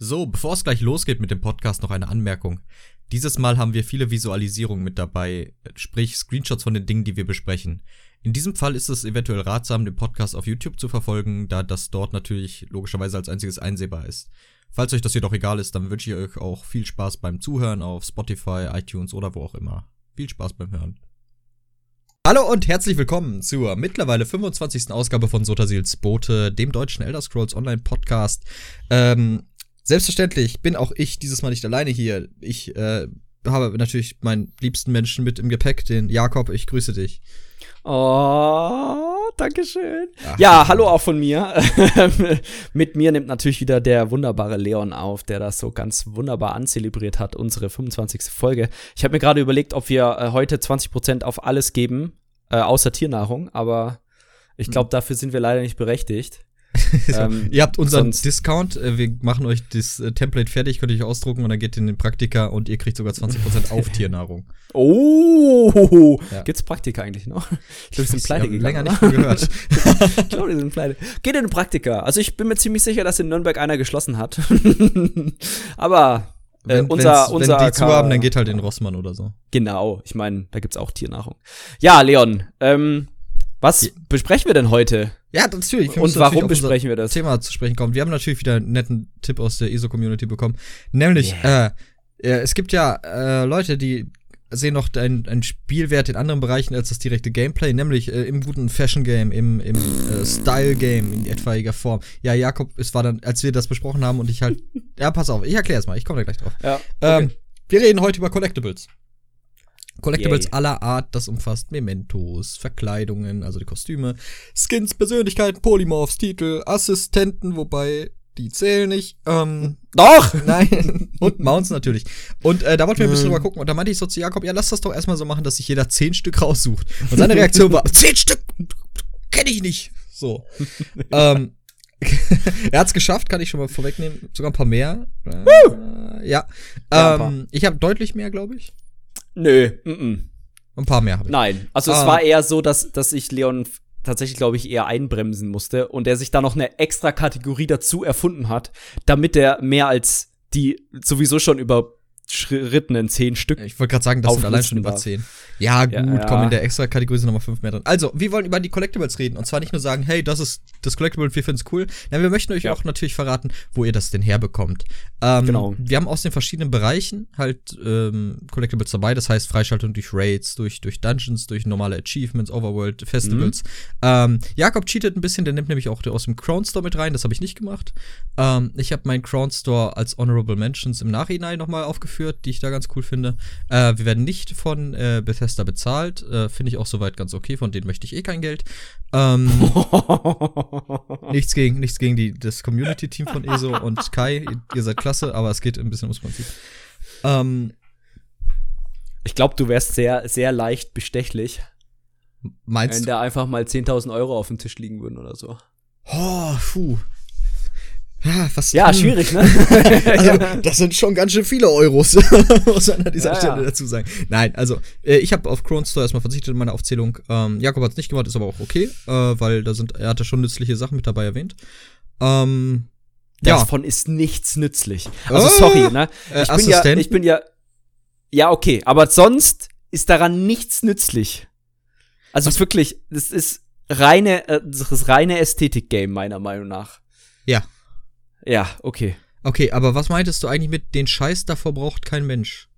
So, bevor es gleich losgeht mit dem Podcast, noch eine Anmerkung. Dieses Mal haben wir viele Visualisierungen mit dabei, sprich Screenshots von den Dingen, die wir besprechen. In diesem Fall ist es eventuell ratsam, den Podcast auf YouTube zu verfolgen, da das dort natürlich logischerweise als einziges einsehbar ist. Falls euch das jedoch egal ist, dann wünsche ich euch auch viel Spaß beim Zuhören auf Spotify, iTunes oder wo auch immer. Viel Spaß beim Hören. Hallo und herzlich willkommen zur mittlerweile 25. Ausgabe von Sotasils Bote, dem deutschen Elder Scrolls Online Podcast. Ähm, selbstverständlich bin auch ich dieses Mal nicht alleine hier. Ich äh, habe natürlich meinen liebsten Menschen mit im Gepäck, den Jakob. Ich grüße dich. Oh, Dankeschön. Ach, ja, hallo auch von mir. Mit mir nimmt natürlich wieder der wunderbare Leon auf, der das so ganz wunderbar anzelebriert hat, unsere 25. Folge. Ich habe mir gerade überlegt, ob wir äh, heute 20% auf alles geben, äh, außer Tiernahrung, aber ich glaube, hm. dafür sind wir leider nicht berechtigt. ähm, ihr habt unseren Discount, äh, wir machen euch das äh, Template fertig, könnt ihr euch ausdrucken und dann geht ihr in den Praktika und ihr kriegt sogar 20% auf Tiernahrung. Oh, ja. gibt's Praktika eigentlich noch? Ich glaube, die sind pleite gegangen. länger nicht mehr gehört. ich glaube, die sind pleite. Geht in den Praktika. Also ich bin mir ziemlich sicher, dass in Nürnberg einer geschlossen hat. Aber äh, wenn, unser, unser wenn die zu haben, dann geht halt in Rossmann oder so. Genau, ich meine, da gibt's auch Tiernahrung. Ja, Leon, ähm, was ja. besprechen wir denn heute? Ja, natürlich. Wir Und warum besprechen wir das? Thema zu sprechen kommen. Wir haben natürlich wieder einen netten Tipp aus der ESO-Community bekommen. Nämlich, yeah. äh, es gibt ja äh, Leute, die sehen noch einen, einen Spielwert in anderen Bereichen als das direkte Gameplay, nämlich äh, im guten Fashion-Game, im, im äh, Style-Game in etwaiger Form. Ja, Jakob, es war dann, als wir das besprochen haben und ich halt. ja, pass auf, ich erkläre es mal, ich komme da gleich drauf. Ja, okay. ähm, wir reden heute über Collectibles. Collectibles Yay. aller Art, das umfasst Mementos, Verkleidungen, also die Kostüme, Skins, Persönlichkeiten, Polymorphs, Titel, Assistenten, wobei die zählen nicht. Ähm, doch! Nein. und Mounts natürlich. Und äh, da wollten wir ein bisschen drüber gucken. Und da meinte ich so zu Jakob, ja, lass das doch erstmal so machen, dass sich jeder zehn Stück raussucht. Und seine Reaktion war, zehn Stück? Kenne ich nicht. So. ähm, er hat's geschafft, kann ich schon mal vorwegnehmen. Sogar ein paar mehr. Äh, ja. Ähm, ich habe deutlich mehr, glaube ich. Nö. Mm -mm. Ein paar mehr habe ich. Nein. Also es ah. war eher so, dass, dass ich Leon tatsächlich, glaube ich, eher einbremsen musste und er sich da noch eine extra Kategorie dazu erfunden hat, damit er mehr als die sowieso schon über überschrittenen zehn Stück. Ich wollte gerade sagen, das sind allein schon über zehn. Ja, gut, ja, komm, in der extra Kategorie sind nochmal fünf mehr drin. Also, wir wollen über die Collectibles reden. Und zwar nicht nur sagen, hey, das ist das Collectible, wir finden es cool. Nein, wir möchten euch ja. auch natürlich verraten, wo ihr das denn herbekommt. Ähm, genau. Wir haben aus den verschiedenen Bereichen halt ähm, Collectibles dabei. Das heißt, Freischaltung durch Raids, durch, durch Dungeons, durch normale Achievements, Overworld, Festivals. Mhm. Ähm, Jakob cheatet ein bisschen, der nimmt nämlich auch aus dem Crown Store mit rein. Das habe ich nicht gemacht. Ähm, ich habe meinen Crown Store als Honorable Mentions im Nachhinein nochmal aufgeführt eingeführt, die ich da ganz cool finde. Äh, wir werden nicht von äh, Bethesda bezahlt. Äh, finde ich auch soweit ganz okay. Von denen möchte ich eh kein Geld. Ähm, nichts gegen, nichts gegen die, das Community-Team von ESO und Kai. Ihr, ihr, seid klasse, aber es geht ein bisschen ums Prinzip. Ähm, ich glaube, du wärst sehr, sehr leicht bestechlich. Meinst wenn du? Wenn da einfach mal 10.000 Euro auf dem Tisch liegen würden oder so. Oh, puh. Ja, was ja schwierig, ne? also, das sind schon ganz schön viele Euros, muss man an dieser ja, Stelle ja. dazu sagen. Nein, also, äh, ich habe auf Crown Store erstmal verzichtet in meiner Aufzählung. Ähm, Jakob hat es nicht gemacht, ist aber auch okay, äh, weil da sind, er hatte schon nützliche Sachen mit dabei erwähnt. Ähm, Davon ja. ist nichts nützlich. Also, oh, sorry, ne? Äh, ich äh, bin ja, ich bin ja, ja, okay, aber sonst ist daran nichts nützlich. Also Was? wirklich, das ist reine, äh, das ist reine Ästhetik-Game, meiner Meinung nach. Ja. Ja, okay. Okay, aber was meintest du eigentlich mit den Scheiß davor braucht kein Mensch?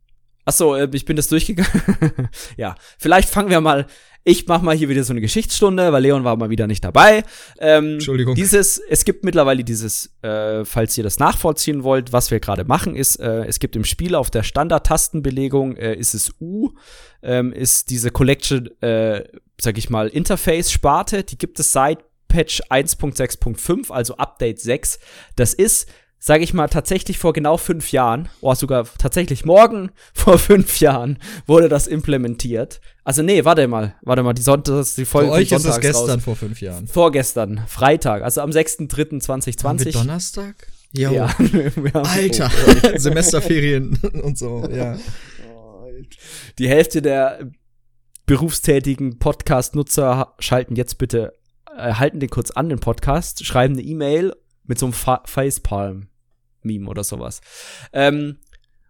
Achso, äh, ich bin das durchgegangen. ja, vielleicht fangen wir mal. Ich mach mal hier wieder so eine Geschichtsstunde, weil Leon war mal wieder nicht dabei. Ähm, Entschuldigung. Dieses, es gibt mittlerweile dieses, äh, falls ihr das nachvollziehen wollt, was wir gerade machen, ist, äh, es gibt im Spiel auf der Standard-Tastenbelegung äh, ist es U, ähm, ist diese Collection, äh, sag ich mal, Interface-Sparte. Die gibt es seit Patch 1.6.5, also Update 6. Das ist, sage ich mal, tatsächlich vor genau fünf Jahren, oder sogar tatsächlich morgen vor fünf Jahren wurde das implementiert. Also nee, warte mal, warte mal, die Sonntags, die Folge Für euch ist das gestern raus. vor fünf Jahren. Vorgestern, Freitag, also am 6.3.2020. Haben wir Donnerstag? Jo. Ja. Alter, Semesterferien und so, ja. Die Hälfte der berufstätigen Podcast-Nutzer schalten jetzt bitte äh, halten den kurz an, den Podcast, schreiben eine E-Mail mit so einem Fa Facepalm. Meme oder sowas. Ähm,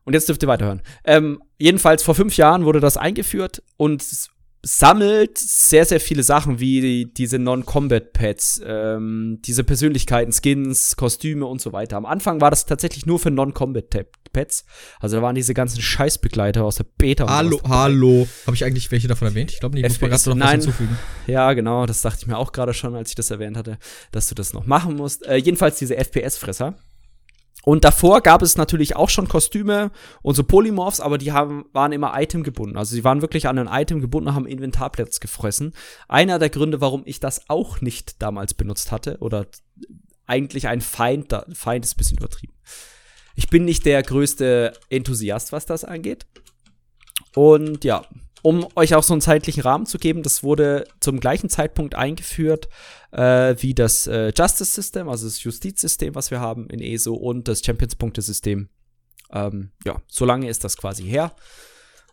und jetzt dürft ihr weiterhören. Ähm, jedenfalls vor fünf Jahren wurde das eingeführt und sammelt sehr, sehr viele Sachen wie diese Non-Combat-Pads, ähm, diese Persönlichkeiten, Skins, Kostüme und so weiter. Am Anfang war das tatsächlich nur für Non-Combat-Pads. Also da waren diese ganzen Scheißbegleiter aus der Beta. Hallo, hallo. Habe ich eigentlich welche davon erwähnt? Ich glaube nicht, muss man gerade noch nein. was hinzufügen. Ja, genau, das dachte ich mir auch gerade schon, als ich das erwähnt hatte, dass du das noch machen musst. Äh, jedenfalls diese FPS-Fresser. Und davor gab es natürlich auch schon Kostüme und so Polymorphs, aber die haben, waren immer itemgebunden. Also sie waren wirklich an ein Item gebunden, haben Inventarplatz gefressen. Einer der Gründe, warum ich das auch nicht damals benutzt hatte, oder eigentlich ein Feind, Feind ist ein bisschen übertrieben. Ich bin nicht der größte Enthusiast, was das angeht. Und ja, um euch auch so einen zeitlichen Rahmen zu geben, das wurde zum gleichen Zeitpunkt eingeführt äh, wie das äh, Justice System, also das Justizsystem, was wir haben in ESO und das Champions-Punkte-System. Ähm, ja, so lange ist das quasi her.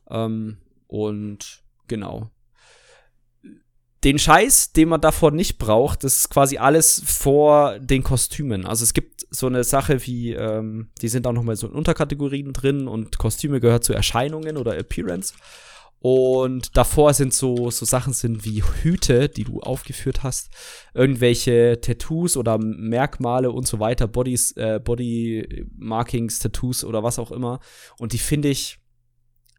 Ähm, und genau. Den Scheiß, den man davor nicht braucht, das ist quasi alles vor den Kostümen. Also es gibt so eine Sache wie, ähm, die sind auch noch mal so in Unterkategorien drin und Kostüme gehört zu Erscheinungen oder Appearance. Und davor sind so, so Sachen sind wie Hüte, die du aufgeführt hast, irgendwelche Tattoos oder Merkmale und so weiter, Bodies, äh, Body Markings, Tattoos oder was auch immer. Und die finde ich,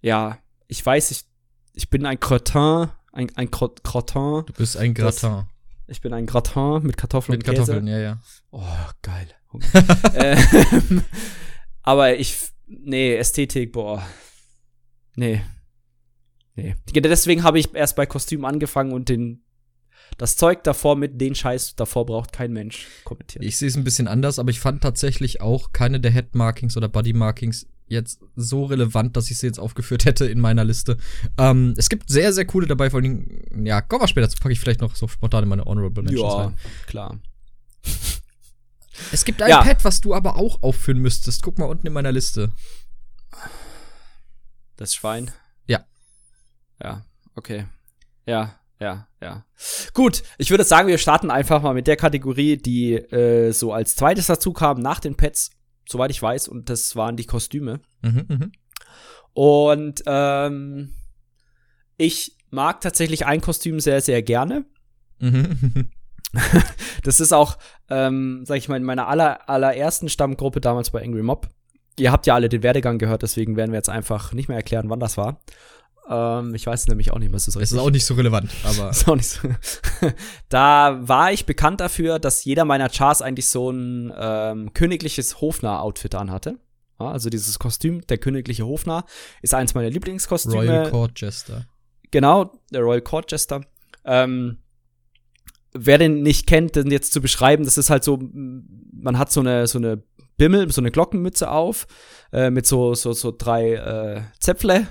ja, ich weiß, ich, ich bin ein Crottin, ein, ein Crottin. Du bist ein Gratin. ich bin ein Gratin mit Kartoffeln mit und Kartoffeln, Käse. ja, ja. Oh, geil. ähm, aber ich, nee, Ästhetik, boah. Nee, Nee. Deswegen habe ich erst bei Kostüm angefangen und den das Zeug davor mit den Scheiß davor braucht kein Mensch kommentiert. Ich sehe es ein bisschen anders, aber ich fand tatsächlich auch keine der Headmarkings oder Bodymarkings jetzt so relevant, dass ich sie jetzt aufgeführt hätte in meiner Liste. Ähm, es gibt sehr, sehr coole dabei, vor allem, ja, kommen wir später, dazu packe ich vielleicht noch so spontan in meine Honorable Mentions ja, rein. klar. Es gibt ein ja. Pad, was du aber auch aufführen müsstest. Guck mal unten in meiner Liste. Das Schwein. Ja, okay. Ja, ja, ja. Gut, ich würde sagen, wir starten einfach mal mit der Kategorie, die äh, so als zweites dazu kam nach den Pets, soweit ich weiß, und das waren die Kostüme. Mhm, mh. Und ähm, ich mag tatsächlich ein Kostüm sehr, sehr gerne. Mhm. das ist auch, ähm, sag ich mal, in meiner aller, allerersten Stammgruppe damals bei Angry Mob. Ihr habt ja alle den Werdegang gehört, deswegen werden wir jetzt einfach nicht mehr erklären, wann das war. Ähm, ich weiß nämlich auch nicht mehr so richtig. Das ist auch nicht so relevant, aber. ist auch nicht so. da war ich bekannt dafür, dass jeder meiner Chars eigentlich so ein ähm, königliches Hofnarr-Outfit anhatte. Ja, also dieses Kostüm, der königliche Hofnarr, ist eins meiner Lieblingskostüme. Royal Court Jester. Genau, der Royal Court Jester. Ähm, wer den nicht kennt, den jetzt zu beschreiben, das ist halt so, man hat so eine, so eine Bimmel, so eine Glockenmütze auf, äh, mit so, so, so drei äh, Zäpfle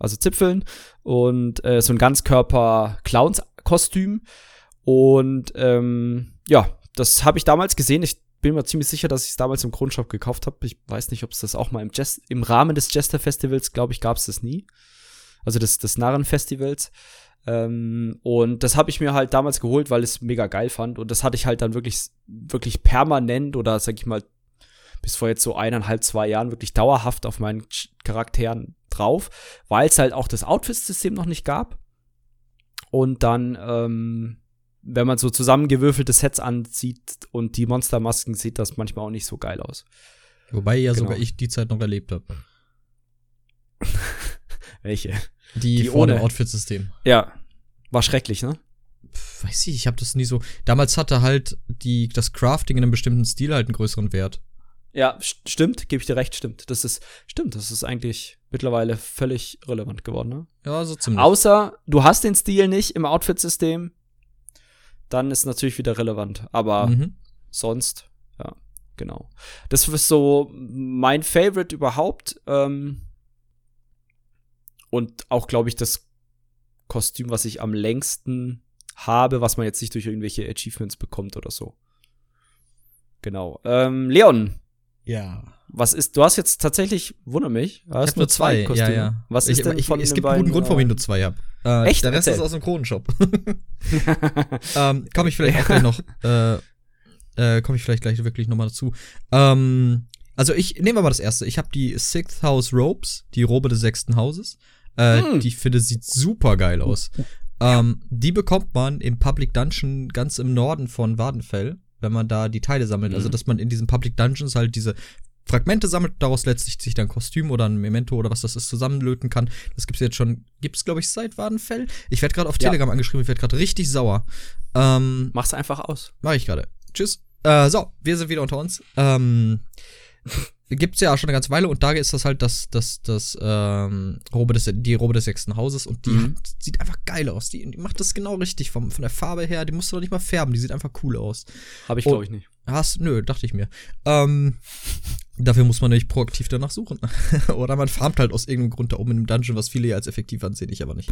also Zipfeln und äh, so ein Ganzkörper-Clowns-Kostüm. Und ähm, ja, das habe ich damals gesehen. Ich bin mir ziemlich sicher, dass ich es damals im Grundshop gekauft habe. Ich weiß nicht, ob es das auch mal im, Jazz im Rahmen des Jester-Festivals, glaube ich, gab es das nie. Also des, des Narren-Festivals. Ähm, und das habe ich mir halt damals geholt, weil ich es mega geil fand. Und das hatte ich halt dann wirklich, wirklich permanent oder sag ich mal, bis vor jetzt so eineinhalb, zwei Jahren wirklich dauerhaft auf meinen Charakteren drauf, weil es halt auch das Outfit-System noch nicht gab. Und dann, ähm, wenn man so zusammengewürfelte Sets anzieht und die Monstermasken, sieht das manchmal auch nicht so geil aus. Wobei ja genau. sogar ich die Zeit noch erlebt habe. Welche? Die, die vor dem Outfit-System. Ja. War schrecklich, ne? Weiß ich, ich habe das nie so. Damals hatte halt die, das Crafting in einem bestimmten Stil halt einen größeren Wert. Ja, stimmt, gebe ich dir recht, stimmt. Das ist, stimmt, das ist eigentlich mittlerweile völlig relevant geworden, ne? Ja, so ziemlich. Außer du hast den Stil nicht im Outfit-System, dann ist natürlich wieder relevant. Aber mhm. sonst, ja, genau. Das ist so mein Favorite überhaupt. Ähm, und auch, glaube ich, das Kostüm, was ich am längsten habe, was man jetzt nicht durch irgendwelche Achievements bekommt oder so. Genau. Ähm, Leon, ja. Was ist, du hast jetzt tatsächlich, wundere mich, du hast nur zwei, zwei Kostüme. Ja, ja. Was ist ich, denn ich, von Es gibt einen guten Grund, warum ich nur zwei habe. Äh, Echt? Der Rest Erzähl. ist aus dem Kronenshop. ähm, komme ich vielleicht auch gleich noch, äh, äh, komme ich vielleicht gleich wirklich nochmal dazu. Ähm, Also ich nehme aber das erste. Ich habe die Sixth House Robes, die Robe des sechsten Hauses. Äh, hm. Die finde sieht super geil aus. Ähm, die bekommt man im Public Dungeon ganz im Norden von Wadenfell, wenn man da die Teile sammelt. Also, mhm. Also dass man in diesen Public Dungeons halt diese Fragmente sammelt, daraus letztlich sich dann ein Kostüm oder ein Memento oder was das ist zusammenlöten kann. Das gibt's jetzt schon, gibt's glaube ich seit Wadenfell. Ich werde gerade auf Telegram ja. angeschrieben, ich werde gerade richtig sauer. Ähm, Mach's einfach aus. Mach ich gerade. Tschüss. Äh, so, wir sind wieder unter uns. Ähm, gibt's ja schon eine ganze Weile und da ist das halt das, das, das, ähm, Robe des, die Robe des sechsten Hauses und die mhm. hat, sieht einfach geil aus. Die, die macht das genau richtig vom, von der Farbe her. Die musst du doch nicht mal färben, die sieht einfach cool aus. Habe ich, glaube ich, nicht. Hast, nö, dachte ich mir. Ähm, Dafür muss man nämlich proaktiv danach suchen. Oder man farmt halt aus irgendeinem Grund da oben in einem Dungeon, was viele ja als effektiv ansehen, ich aber nicht.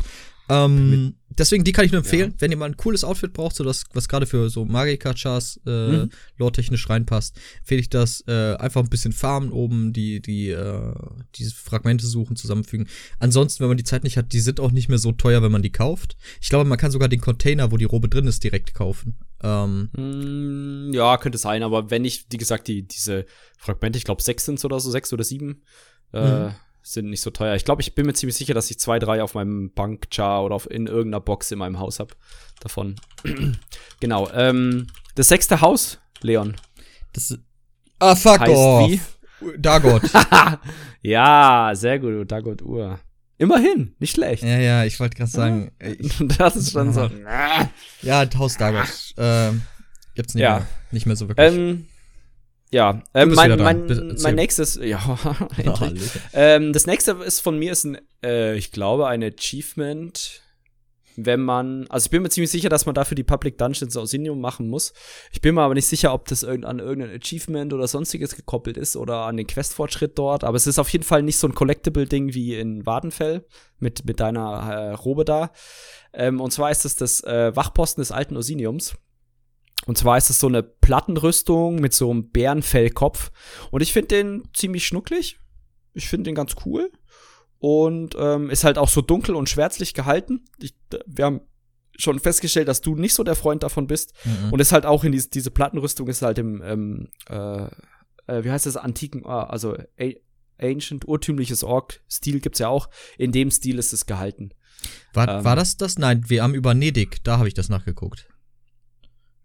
Ähm, deswegen, die kann ich nur empfehlen, ja. wenn ihr mal ein cooles Outfit braucht, so das, was gerade für so Magika-Chars äh, mhm. lore-technisch reinpasst, empfehle ich das, äh, einfach ein bisschen farmen oben, die, die, äh, diese Fragmente suchen, zusammenfügen. Ansonsten, wenn man die Zeit nicht hat, die sind auch nicht mehr so teuer, wenn man die kauft. Ich glaube, man kann sogar den Container, wo die Robe drin ist, direkt kaufen. Ähm, mm, ja, könnte sein, aber wenn ich, wie gesagt, die, diese Fragmente, ich glaube sechs sind oder so, sechs oder sieben, äh, mhm. sind nicht so teuer. Ich glaube, ich bin mir ziemlich sicher, dass ich zwei, drei auf meinem Bankchar oder auf, in irgendeiner Box in meinem Haus habe davon. genau. Ähm, das sechste Haus, Leon. Das Ah, fuck heißt off. Wie? Dagot. ja, sehr gut, Dagot Uhr. Immerhin, nicht schlecht. Ja, ja, ich wollte gerade sagen. Ich, das ist schon so. Ja, Haus Dagot. Ähm, gibt's nicht, ja. mehr, nicht mehr so wirklich. Ähm, ja, ähm, mein, mein, mein nächstes, ja, oh, ähm, das nächste ist von mir ist ein, äh, ich glaube, ein Achievement wenn man, also ich bin mir ziemlich sicher, dass man dafür die Public Dungeons aus Indium machen muss. Ich bin mir aber nicht sicher, ob das irgend, an irgendein Achievement oder sonstiges gekoppelt ist oder an den Questfortschritt dort. Aber es ist auf jeden Fall nicht so ein Collectible-Ding wie in Wadenfell mit, mit deiner äh, Robe da. Ähm, und zwar ist es das äh, Wachposten des alten Osiniums. Und zwar ist es so eine Plattenrüstung mit so einem Bärenfellkopf. Und ich finde den ziemlich schnucklig. Ich finde den ganz cool und ähm, ist halt auch so dunkel und schwärzlich gehalten. Ich, wir haben schon festgestellt, dass du nicht so der Freund davon bist. Mhm. Und ist halt auch in diese, diese Plattenrüstung ist halt im, ähm, äh, äh, wie heißt das, antiken, äh, also ancient, urtümliches Ork-Stil gibt's ja auch. In dem Stil ist es gehalten. War, ähm, war das das? Nein, wir haben über Nedig, da habe ich das nachgeguckt.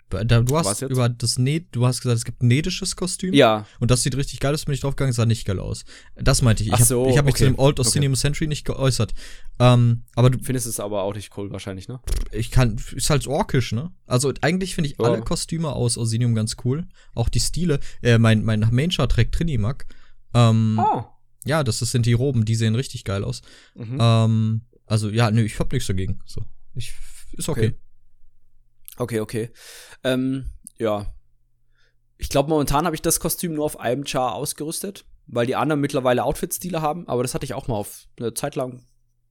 Du hast über das Ned, du hast gesagt, es gibt ein nedisches Kostüm. Ja. Und das sieht richtig geil aus, bin ich draufgegangen, sah nicht geil aus. Das meinte ich. Ich habe so, hab mich okay. zu dem Old Osinium okay. Century nicht geäußert. Ähm, aber du findest es aber auch nicht cool wahrscheinlich, ne? Ich kann, ist halt orkisch, ne? Also eigentlich finde ich oh. alle Kostüme aus Osinium ganz cool. Auch die Stile. Äh, mein, mein Main-Chart trägt Trinimak. Ähm, oh. Ja, das, das sind die Roben, die sehen richtig geil aus. Mhm. Ähm, also ja, nö, ich hab nichts dagegen. So. Ich, ist okay. okay. Okay, okay. Ähm, ja. Ich glaube, momentan habe ich das Kostüm nur auf einem Char ausgerüstet, weil die anderen mittlerweile Outfit-Stile haben, aber das hatte ich auch mal auf eine Zeit lang,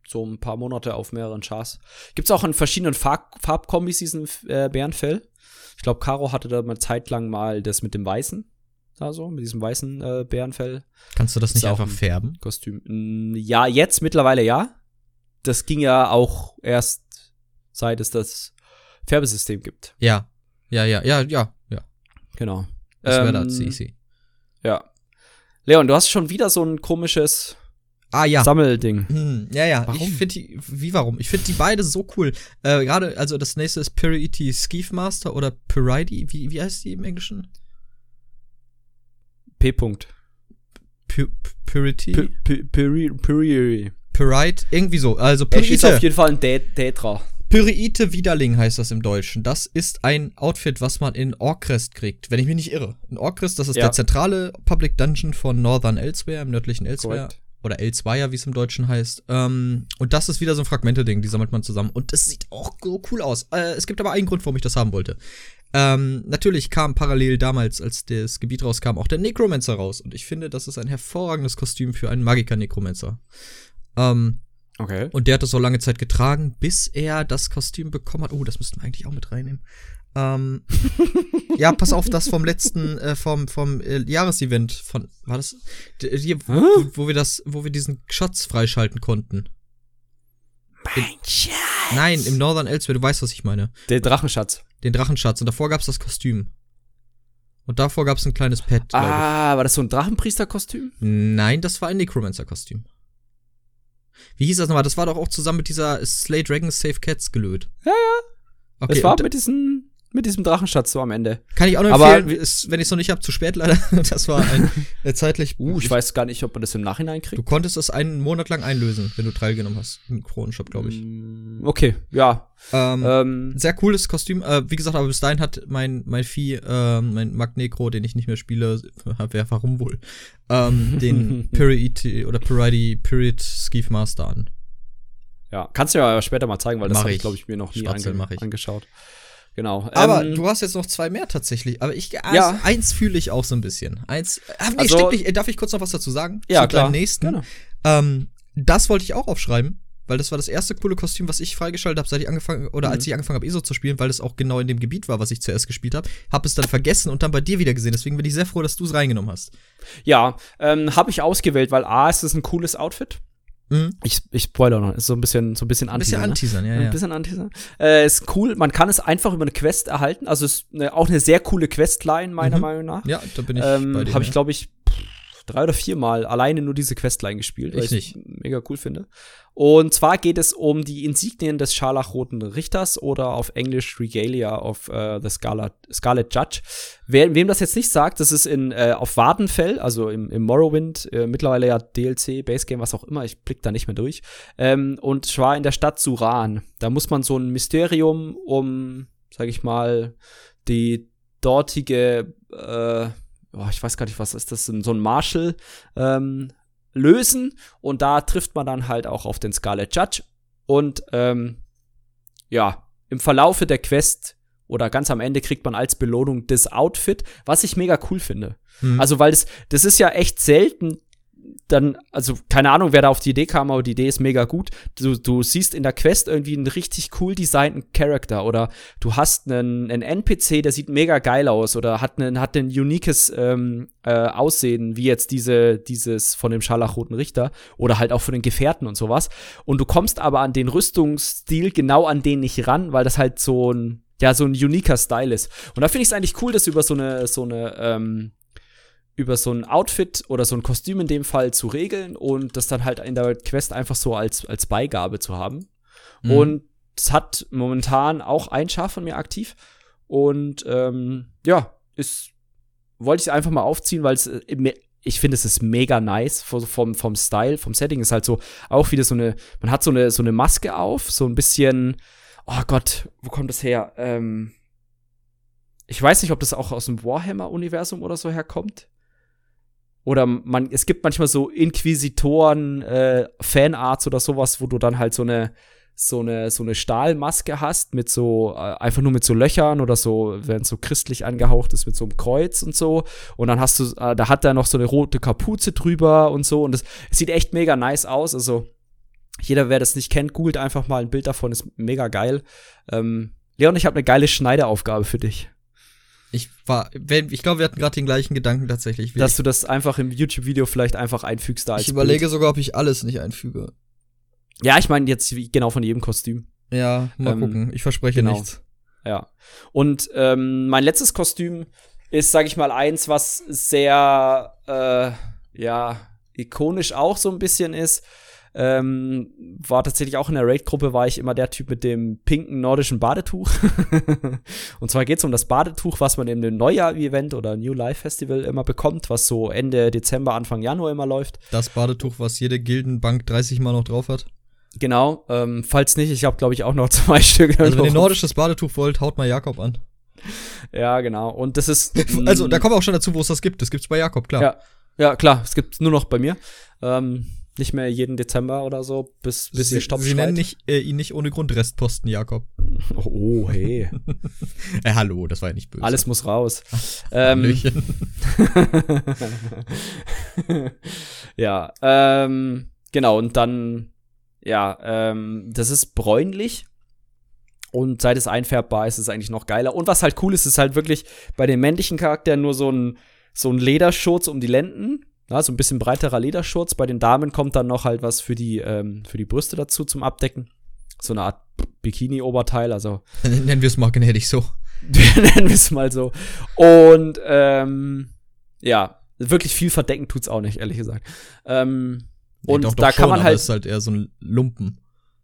so ein paar Monate auf mehreren Chars. Gibt's auch in verschiedenen Farb Farbkombis diesen äh, Bärenfell. Ich glaube, Caro hatte da mal zeitlang mal das mit dem Weißen. Also, mit diesem weißen äh, Bärenfell. Kannst du das nicht einfach färben? Kostüm. Ja, jetzt mittlerweile ja. Das ging ja auch erst seit es das Färbesystem gibt. Ja. Ja, ja, ja, ja, ja. Genau. Das wäre ähm, das easy. Ja. Leon, du hast schon wieder so ein komisches Ah ja. Sammelding. Hm, ja, ja. Warum? Ich finde die, wie warum? Ich finde die beide so cool. Äh, Gerade, also das nächste ist Purity Skeef Master oder Purity. Wie, wie heißt die im Englischen? P. -Punkt. Purity? Purity. Purite, irgendwie so. Also Purity. ist auf jeden Fall ein Tetra. Pyreite Widerling heißt das im Deutschen. Das ist ein Outfit, was man in Orcrest kriegt, wenn ich mich nicht irre. In Orcrest, das ist ja. der zentrale Public Dungeon von Northern Elsewhere, im nördlichen Elsewhere. Correct. Oder Elsewire, wie es im Deutschen heißt. Ähm, und das ist wieder so ein Fragmente-Ding, die sammelt man zusammen. Und es sieht auch so cool aus. Äh, es gibt aber einen Grund, warum ich das haben wollte. Ähm, natürlich kam parallel damals, als das Gebiet rauskam, auch der Necromancer raus. Und ich finde, das ist ein hervorragendes Kostüm für einen Magiker-Necromancer. Ähm, Okay. Und der hat das so lange Zeit getragen, bis er das Kostüm bekommen hat. Oh, das müssten wir eigentlich auch mit reinnehmen. Ähm, ja, pass auf, das vom letzten, äh, vom, vom äh, Jahresevent von, war das, die, wo, wo, wir das, wo wir diesen Schatz freischalten konnten. Mein Schatz! Nein, im Northern Elsewhere, du weißt, was ich meine. Den Drachenschatz. Den Drachenschatz. Und davor gab's das Kostüm. Und davor gab es ein kleines Pad. Ah, war das so ein Drachenpriester-Kostüm? Nein, das war ein Necromancer-Kostüm. Wie hieß das nochmal? Das war doch auch zusammen mit dieser Slay Dragons Save Cats gelöt. Ja, ja. Okay, es war mit diesen mit diesem Drachenschatz so am Ende. Kann ich auch noch empfehlen, Aber, ist, wenn ich es noch nicht habe, zu spät leider. Das war ein äh, zeitlich. Uh, ich, ich, weiß gar nicht, ob man das im Nachhinein kriegt. Du konntest das einen Monat lang einlösen, wenn du teilgenommen hast im Kronenshop, glaube ich. Mm, okay, ja. Ähm, ähm, sehr cooles Kostüm. Äh, wie gesagt, aber bis dahin hat mein mein Vieh, äh, mein Magnecro, den ich nicht mehr spiele, wer warum wohl, ähm, den Period oder Periody Period Skeef Master an. Ja, kannst du ja später mal zeigen, weil das habe ich, glaube ich, mir noch nie ange angeschaut. Genau. Aber ähm, du hast jetzt noch zwei mehr tatsächlich. Aber ich, also ja. eins fühle ich auch so ein bisschen. Eins, ah, nee, also, stimmt nicht. Darf ich kurz noch was dazu sagen? Ja, Zu klar. nächsten. Genau. Ähm, das wollte ich auch aufschreiben, weil das war das erste coole Kostüm, was ich freigeschaltet habe, seit ich angefangen oder mhm. als ich angefangen habe, ESO zu spielen, weil es auch genau in dem Gebiet war, was ich zuerst gespielt habe. Habe es dann vergessen und dann bei dir wieder gesehen. Deswegen bin ich sehr froh, dass du es reingenommen hast. Ja, ähm, habe ich ausgewählt, weil A, ist es ein cooles Outfit. Mhm. Ich, ich spoiler noch, ist so ein bisschen, so ein bisschen anteasern. Ein bisschen anteasern, ne? ja, ja. Ein bisschen anteasern. Äh, ist cool, man kann es einfach über eine Quest erhalten. Also ist eine, auch eine sehr coole Questline, meiner mhm. Meinung nach. Ja, da bin ich ähm, bei dir. Habe ich, glaube ich, drei oder vier Mal alleine nur diese Questline gespielt, weil ich nicht. mega cool finde. Und zwar geht es um die Insignien des scharlachroten Richters oder auf Englisch Regalia of uh, the Scarlet, Scarlet Judge. Wer, wem das jetzt nicht sagt, das ist in äh, auf Wardenfell, also im, im Morrowind, äh, mittlerweile ja DLC, Basegame, was auch immer, ich blick da nicht mehr durch. Ähm, und zwar in der Stadt Suran. Da muss man so ein Mysterium um, sag ich mal, die dortige äh, oh, ich weiß gar nicht, was ist das, so ein Marshall ähm, lösen. Und da trifft man dann halt auch auf den Scarlet Judge. Und ähm, ja, im Verlaufe der Quest oder ganz am Ende kriegt man als Belohnung das Outfit, was ich mega cool finde. Mhm. Also, weil das, das ist ja echt selten, dann, also keine Ahnung, wer da auf die Idee kam, aber die Idee ist mega gut. Du, du siehst in der Quest irgendwie einen richtig cool designten Charakter oder du hast einen, einen NPC, der sieht mega geil aus oder hat einen, hat ein uniques ähm, äh, Aussehen, wie jetzt diese, dieses von dem scharlachroten Richter oder halt auch von den Gefährten und sowas. Und du kommst aber an den Rüstungsstil genau an den nicht ran, weil das halt so ein, ja, so ein uniker Style ist. Und da finde ich es eigentlich cool, dass über so eine, so eine, ähm, über so ein Outfit oder so ein Kostüm in dem Fall zu regeln und das dann halt in der Quest einfach so als, als Beigabe zu haben. Mhm. Und es hat momentan auch ein Schaf von mir aktiv. Und ähm, ja, ist, wollte ich einfach mal aufziehen, weil es äh, ich finde, es ist mega nice vom, vom Style, vom Setting ist halt so auch wieder so eine, man hat so eine, so eine Maske auf, so ein bisschen, oh Gott, wo kommt das her? Ähm, ich weiß nicht, ob das auch aus dem Warhammer-Universum oder so herkommt. Oder man, es gibt manchmal so Inquisitoren, äh, Fanarts oder sowas, wo du dann halt so eine, so eine, so eine Stahlmaske hast mit so, äh, einfach nur mit so Löchern oder so, wenn es so christlich angehaucht ist mit so einem Kreuz und so. Und dann hast du, äh, da hat er noch so eine rote Kapuze drüber und so. Und das sieht echt mega nice aus. Also, jeder, wer das nicht kennt, googelt einfach mal ein Bild davon, ist mega geil. Ähm, Leon, ich habe eine geile Schneideaufgabe für dich. Ich war, ich glaube, wir hatten gerade den gleichen Gedanken tatsächlich. Dass du das einfach im YouTube-Video vielleicht einfach einfügst da als Ich überlege Bild. sogar, ob ich alles nicht einfüge. Ja, ich meine jetzt genau von jedem Kostüm. Ja, mal ähm, gucken. Ich verspreche genau. nichts. Ja. Und ähm, mein letztes Kostüm ist, sag ich mal, eins, was sehr, äh, ja, ikonisch auch so ein bisschen ist. Ähm, war tatsächlich auch in der Raid-Gruppe, war ich immer der Typ mit dem pinken nordischen Badetuch. und zwar geht es um das Badetuch, was man in dem Neujahr-Event oder New Life Festival immer bekommt, was so Ende Dezember, Anfang Januar immer läuft. Das Badetuch, was jede Gildenbank 30 Mal noch drauf hat. Genau, ähm, falls nicht, ich habe glaube ich auch noch zwei Stück. Also wenn ihr nordisches Badetuch wollt, haut mal Jakob an. Ja, genau. Und das ist. also, da kommen wir auch schon dazu, wo es das gibt. Das gibt's bei Jakob, klar. Ja, ja klar. Es gibt nur noch bei mir. Ähm, nicht mehr jeden Dezember oder so, bis, bis Sie, ihr Stopp Sie nennen nicht, äh, ihn nicht ohne Grund Restposten, Jakob. Oh, hey. äh, hallo, das war ja nicht böse. Alles muss raus. ähm, ja, ähm, genau, und dann, ja, ähm, das ist bräunlich. Und seit es einfärbbar ist, ist es eigentlich noch geiler. Und was halt cool ist, ist halt wirklich bei den männlichen Charakteren nur so ein, so ein Lederschutz um die Lenden ja, so ein bisschen breiterer Lederschurz. Bei den Damen kommt dann noch halt was für die, ähm, für die Brüste dazu zum Abdecken. So eine Art Bikini-Oberteil, also. Nennen wir es mal gnädig so. Nennen wir es mal so. Und ähm, ja, wirklich viel verdecken tut's auch nicht, ehrlich gesagt. Ähm, nee, und doch, doch da schon, kann man halt. Das ist halt eher so ein Lumpen.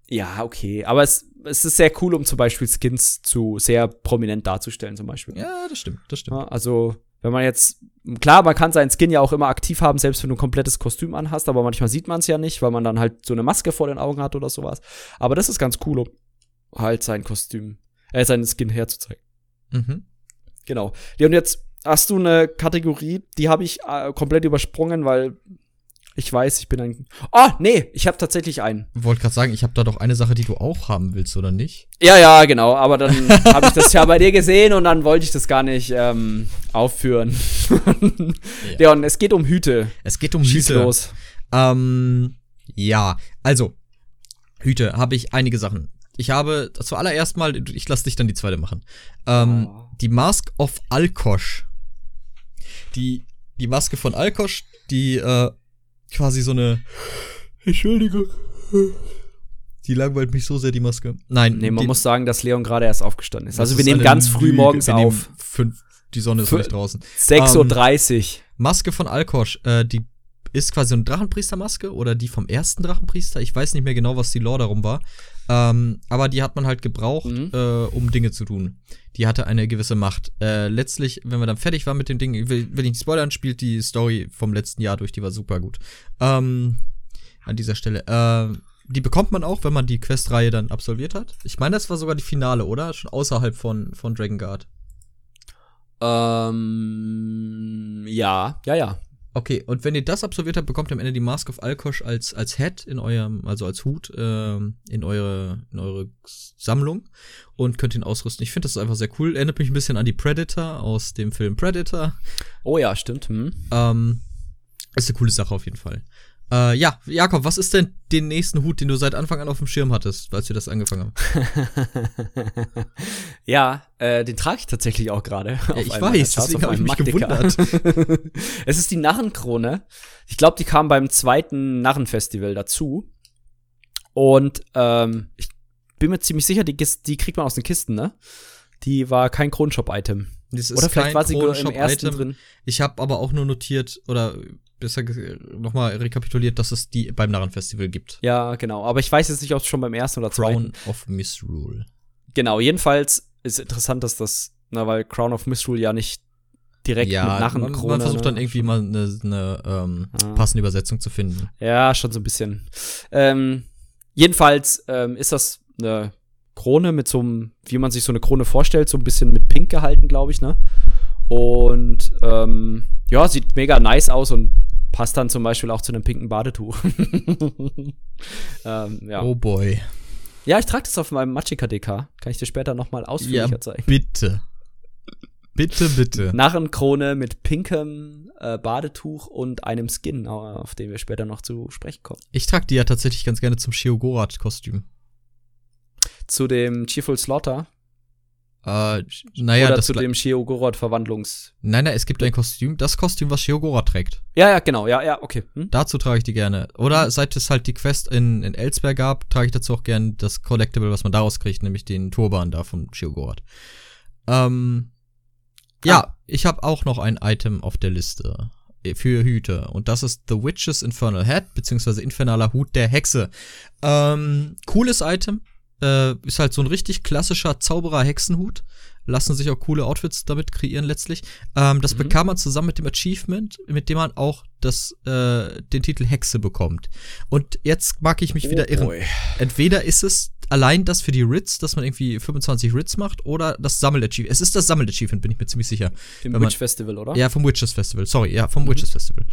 Ja, okay. Aber es, es ist sehr cool, um zum Beispiel Skins zu sehr prominent darzustellen, zum Beispiel. Ja, das stimmt, das stimmt. Ja, also, wenn man jetzt, klar, man kann seinen Skin ja auch immer aktiv haben, selbst wenn du ein komplettes Kostüm anhast, aber manchmal sieht man es ja nicht, weil man dann halt so eine Maske vor den Augen hat oder sowas. Aber das ist ganz cool, um halt sein Kostüm, äh, seinen Skin herzuzeigen. Mhm. Genau. Ja, und jetzt hast du eine Kategorie, die habe ich äh, komplett übersprungen, weil ich weiß, ich bin ein. Oh, nee, ich habe tatsächlich einen. Wollte gerade sagen, ich habe da doch eine Sache, die du auch haben willst, oder nicht? Ja, ja, genau. Aber dann habe ich das ja bei dir gesehen und dann wollte ich das gar nicht ähm, aufführen. ja. und es geht um Hüte. Es geht um Schieß Hüte. los. Ähm, ja, also Hüte habe ich einige Sachen. Ich habe zuallererst mal, ich lasse dich dann die zweite machen. Ähm, oh. Die Mask of Alkosch. Die, die Maske von Alkosch, die äh, quasi so eine. Entschuldigung. Die langweilt mich so sehr, die Maske. Nein. Nee, man muss sagen, dass Leon gerade erst aufgestanden ist. Also wir ist nehmen ganz früh morgens wir auf. Fünf, die Sonne ist nicht draußen. 6.30 Uhr. Ähm, Maske von Alkosch, äh, die ist quasi eine Drachenpriestermaske oder die vom ersten Drachenpriester. Ich weiß nicht mehr genau, was die Lore darum war. Ähm, aber die hat man halt gebraucht, mhm. äh, um Dinge zu tun. Die hatte eine gewisse Macht. Äh, letztlich, wenn wir dann fertig waren mit dem Ding, will, will ich nicht spoilern, spielt die Story vom letzten Jahr durch, die war super gut. Ähm, an dieser Stelle. Äh, die bekommt man auch, wenn man die Questreihe dann absolviert hat. Ich meine, das war sogar die Finale, oder? Schon außerhalb von, von Dragon Guard. Ähm, ja, ja, ja. Okay, und wenn ihr das absolviert habt, bekommt ihr am Ende die Mask of Alkosch als, als Head in eurem, also als Hut äh, in, eure, in eure Sammlung und könnt ihn ausrüsten. Ich finde das einfach sehr cool. Erinnert mich ein bisschen an die Predator aus dem Film Predator. Oh ja, stimmt. Hm. Ähm, ist eine coole Sache auf jeden Fall. Äh, ja, Jakob, was ist denn den nächsten Hut, den du seit Anfang an auf dem Schirm hattest, als wir das angefangen haben? ja, äh, den trage ich tatsächlich auch gerade. Ja, ich weiß, deswegen habe ich mich gewundert. es ist die Narrenkrone. Ich glaube, die kam beim zweiten Narrenfestival dazu. Und ähm, ich bin mir ziemlich sicher, die, die kriegt man aus den Kisten, ne? Die war kein Kronshop-Item. Oder vielleicht war sie im ersten drin. Ich habe aber auch nur notiert oder besser nochmal rekapituliert, dass es die beim Narrenfestival gibt. Ja, genau. Aber ich weiß jetzt nicht, ob es schon beim ersten oder zweiten. Crown of Misrule. Genau, jedenfalls ist interessant, dass das, na, weil Crown of Misrule ja nicht direkt ja, mit Narrenkrone. Man, man versucht dann ne? irgendwie mal eine, eine ähm, ah. passende Übersetzung zu finden. Ja, schon so ein bisschen. Ähm, jedenfalls ähm, ist das eine Krone mit so einem, wie man sich so eine Krone vorstellt, so ein bisschen mit Pink gehalten, glaube ich, ne? Und ähm, ja, sieht mega nice aus und passt dann zum Beispiel auch zu einem pinken Badetuch. ähm, ja. Oh boy. Ja, ich trage das auf meinem Machika DK. Kann ich dir später noch mal ausführlicher ja, zeigen. Bitte. Bitte, bitte. Narrenkrone mit pinkem äh, Badetuch und einem Skin, auf den wir später noch zu sprechen kommen. Ich trage die ja tatsächlich ganz gerne zum Shiogorat-Kostüm. Zu dem Cheerful Slaughter äh, naja, Oder das zu dem Sheogoroth-Verwandlungs. Nein, nein, es gibt ein Kostüm, das Kostüm, was Sheogoroth trägt. Ja, ja, genau, ja, ja, okay. Hm? Dazu trage ich die gerne. Oder mhm. seit es halt die Quest in, in Elsberg gab, trage ich dazu auch gerne das Collectible, was man daraus kriegt, nämlich den Turban da von Sheogoroth. Ähm, ah. ja, ich habe auch noch ein Item auf der Liste äh, für Hüte. Und das ist The Witch's Infernal Head, beziehungsweise Infernaler Hut der Hexe. Ähm, cooles Item. Äh, ist halt so ein richtig klassischer Zauberer-Hexenhut. Lassen sich auch coole Outfits damit kreieren letztlich. Ähm, das mhm. bekam man zusammen mit dem Achievement, mit dem man auch das, äh, den Titel Hexe bekommt. Und jetzt mag ich mich oh wieder irren. Boy. Entweder ist es allein das für die Ritz, dass man irgendwie 25 Ritz macht, oder das Sammel-Achievement. Es ist das Sammel-Achievement, bin ich mir ziemlich sicher. Im Witch Festival, oder? Ja, vom Witches Festival. Sorry, ja, vom mhm. Witches Festival.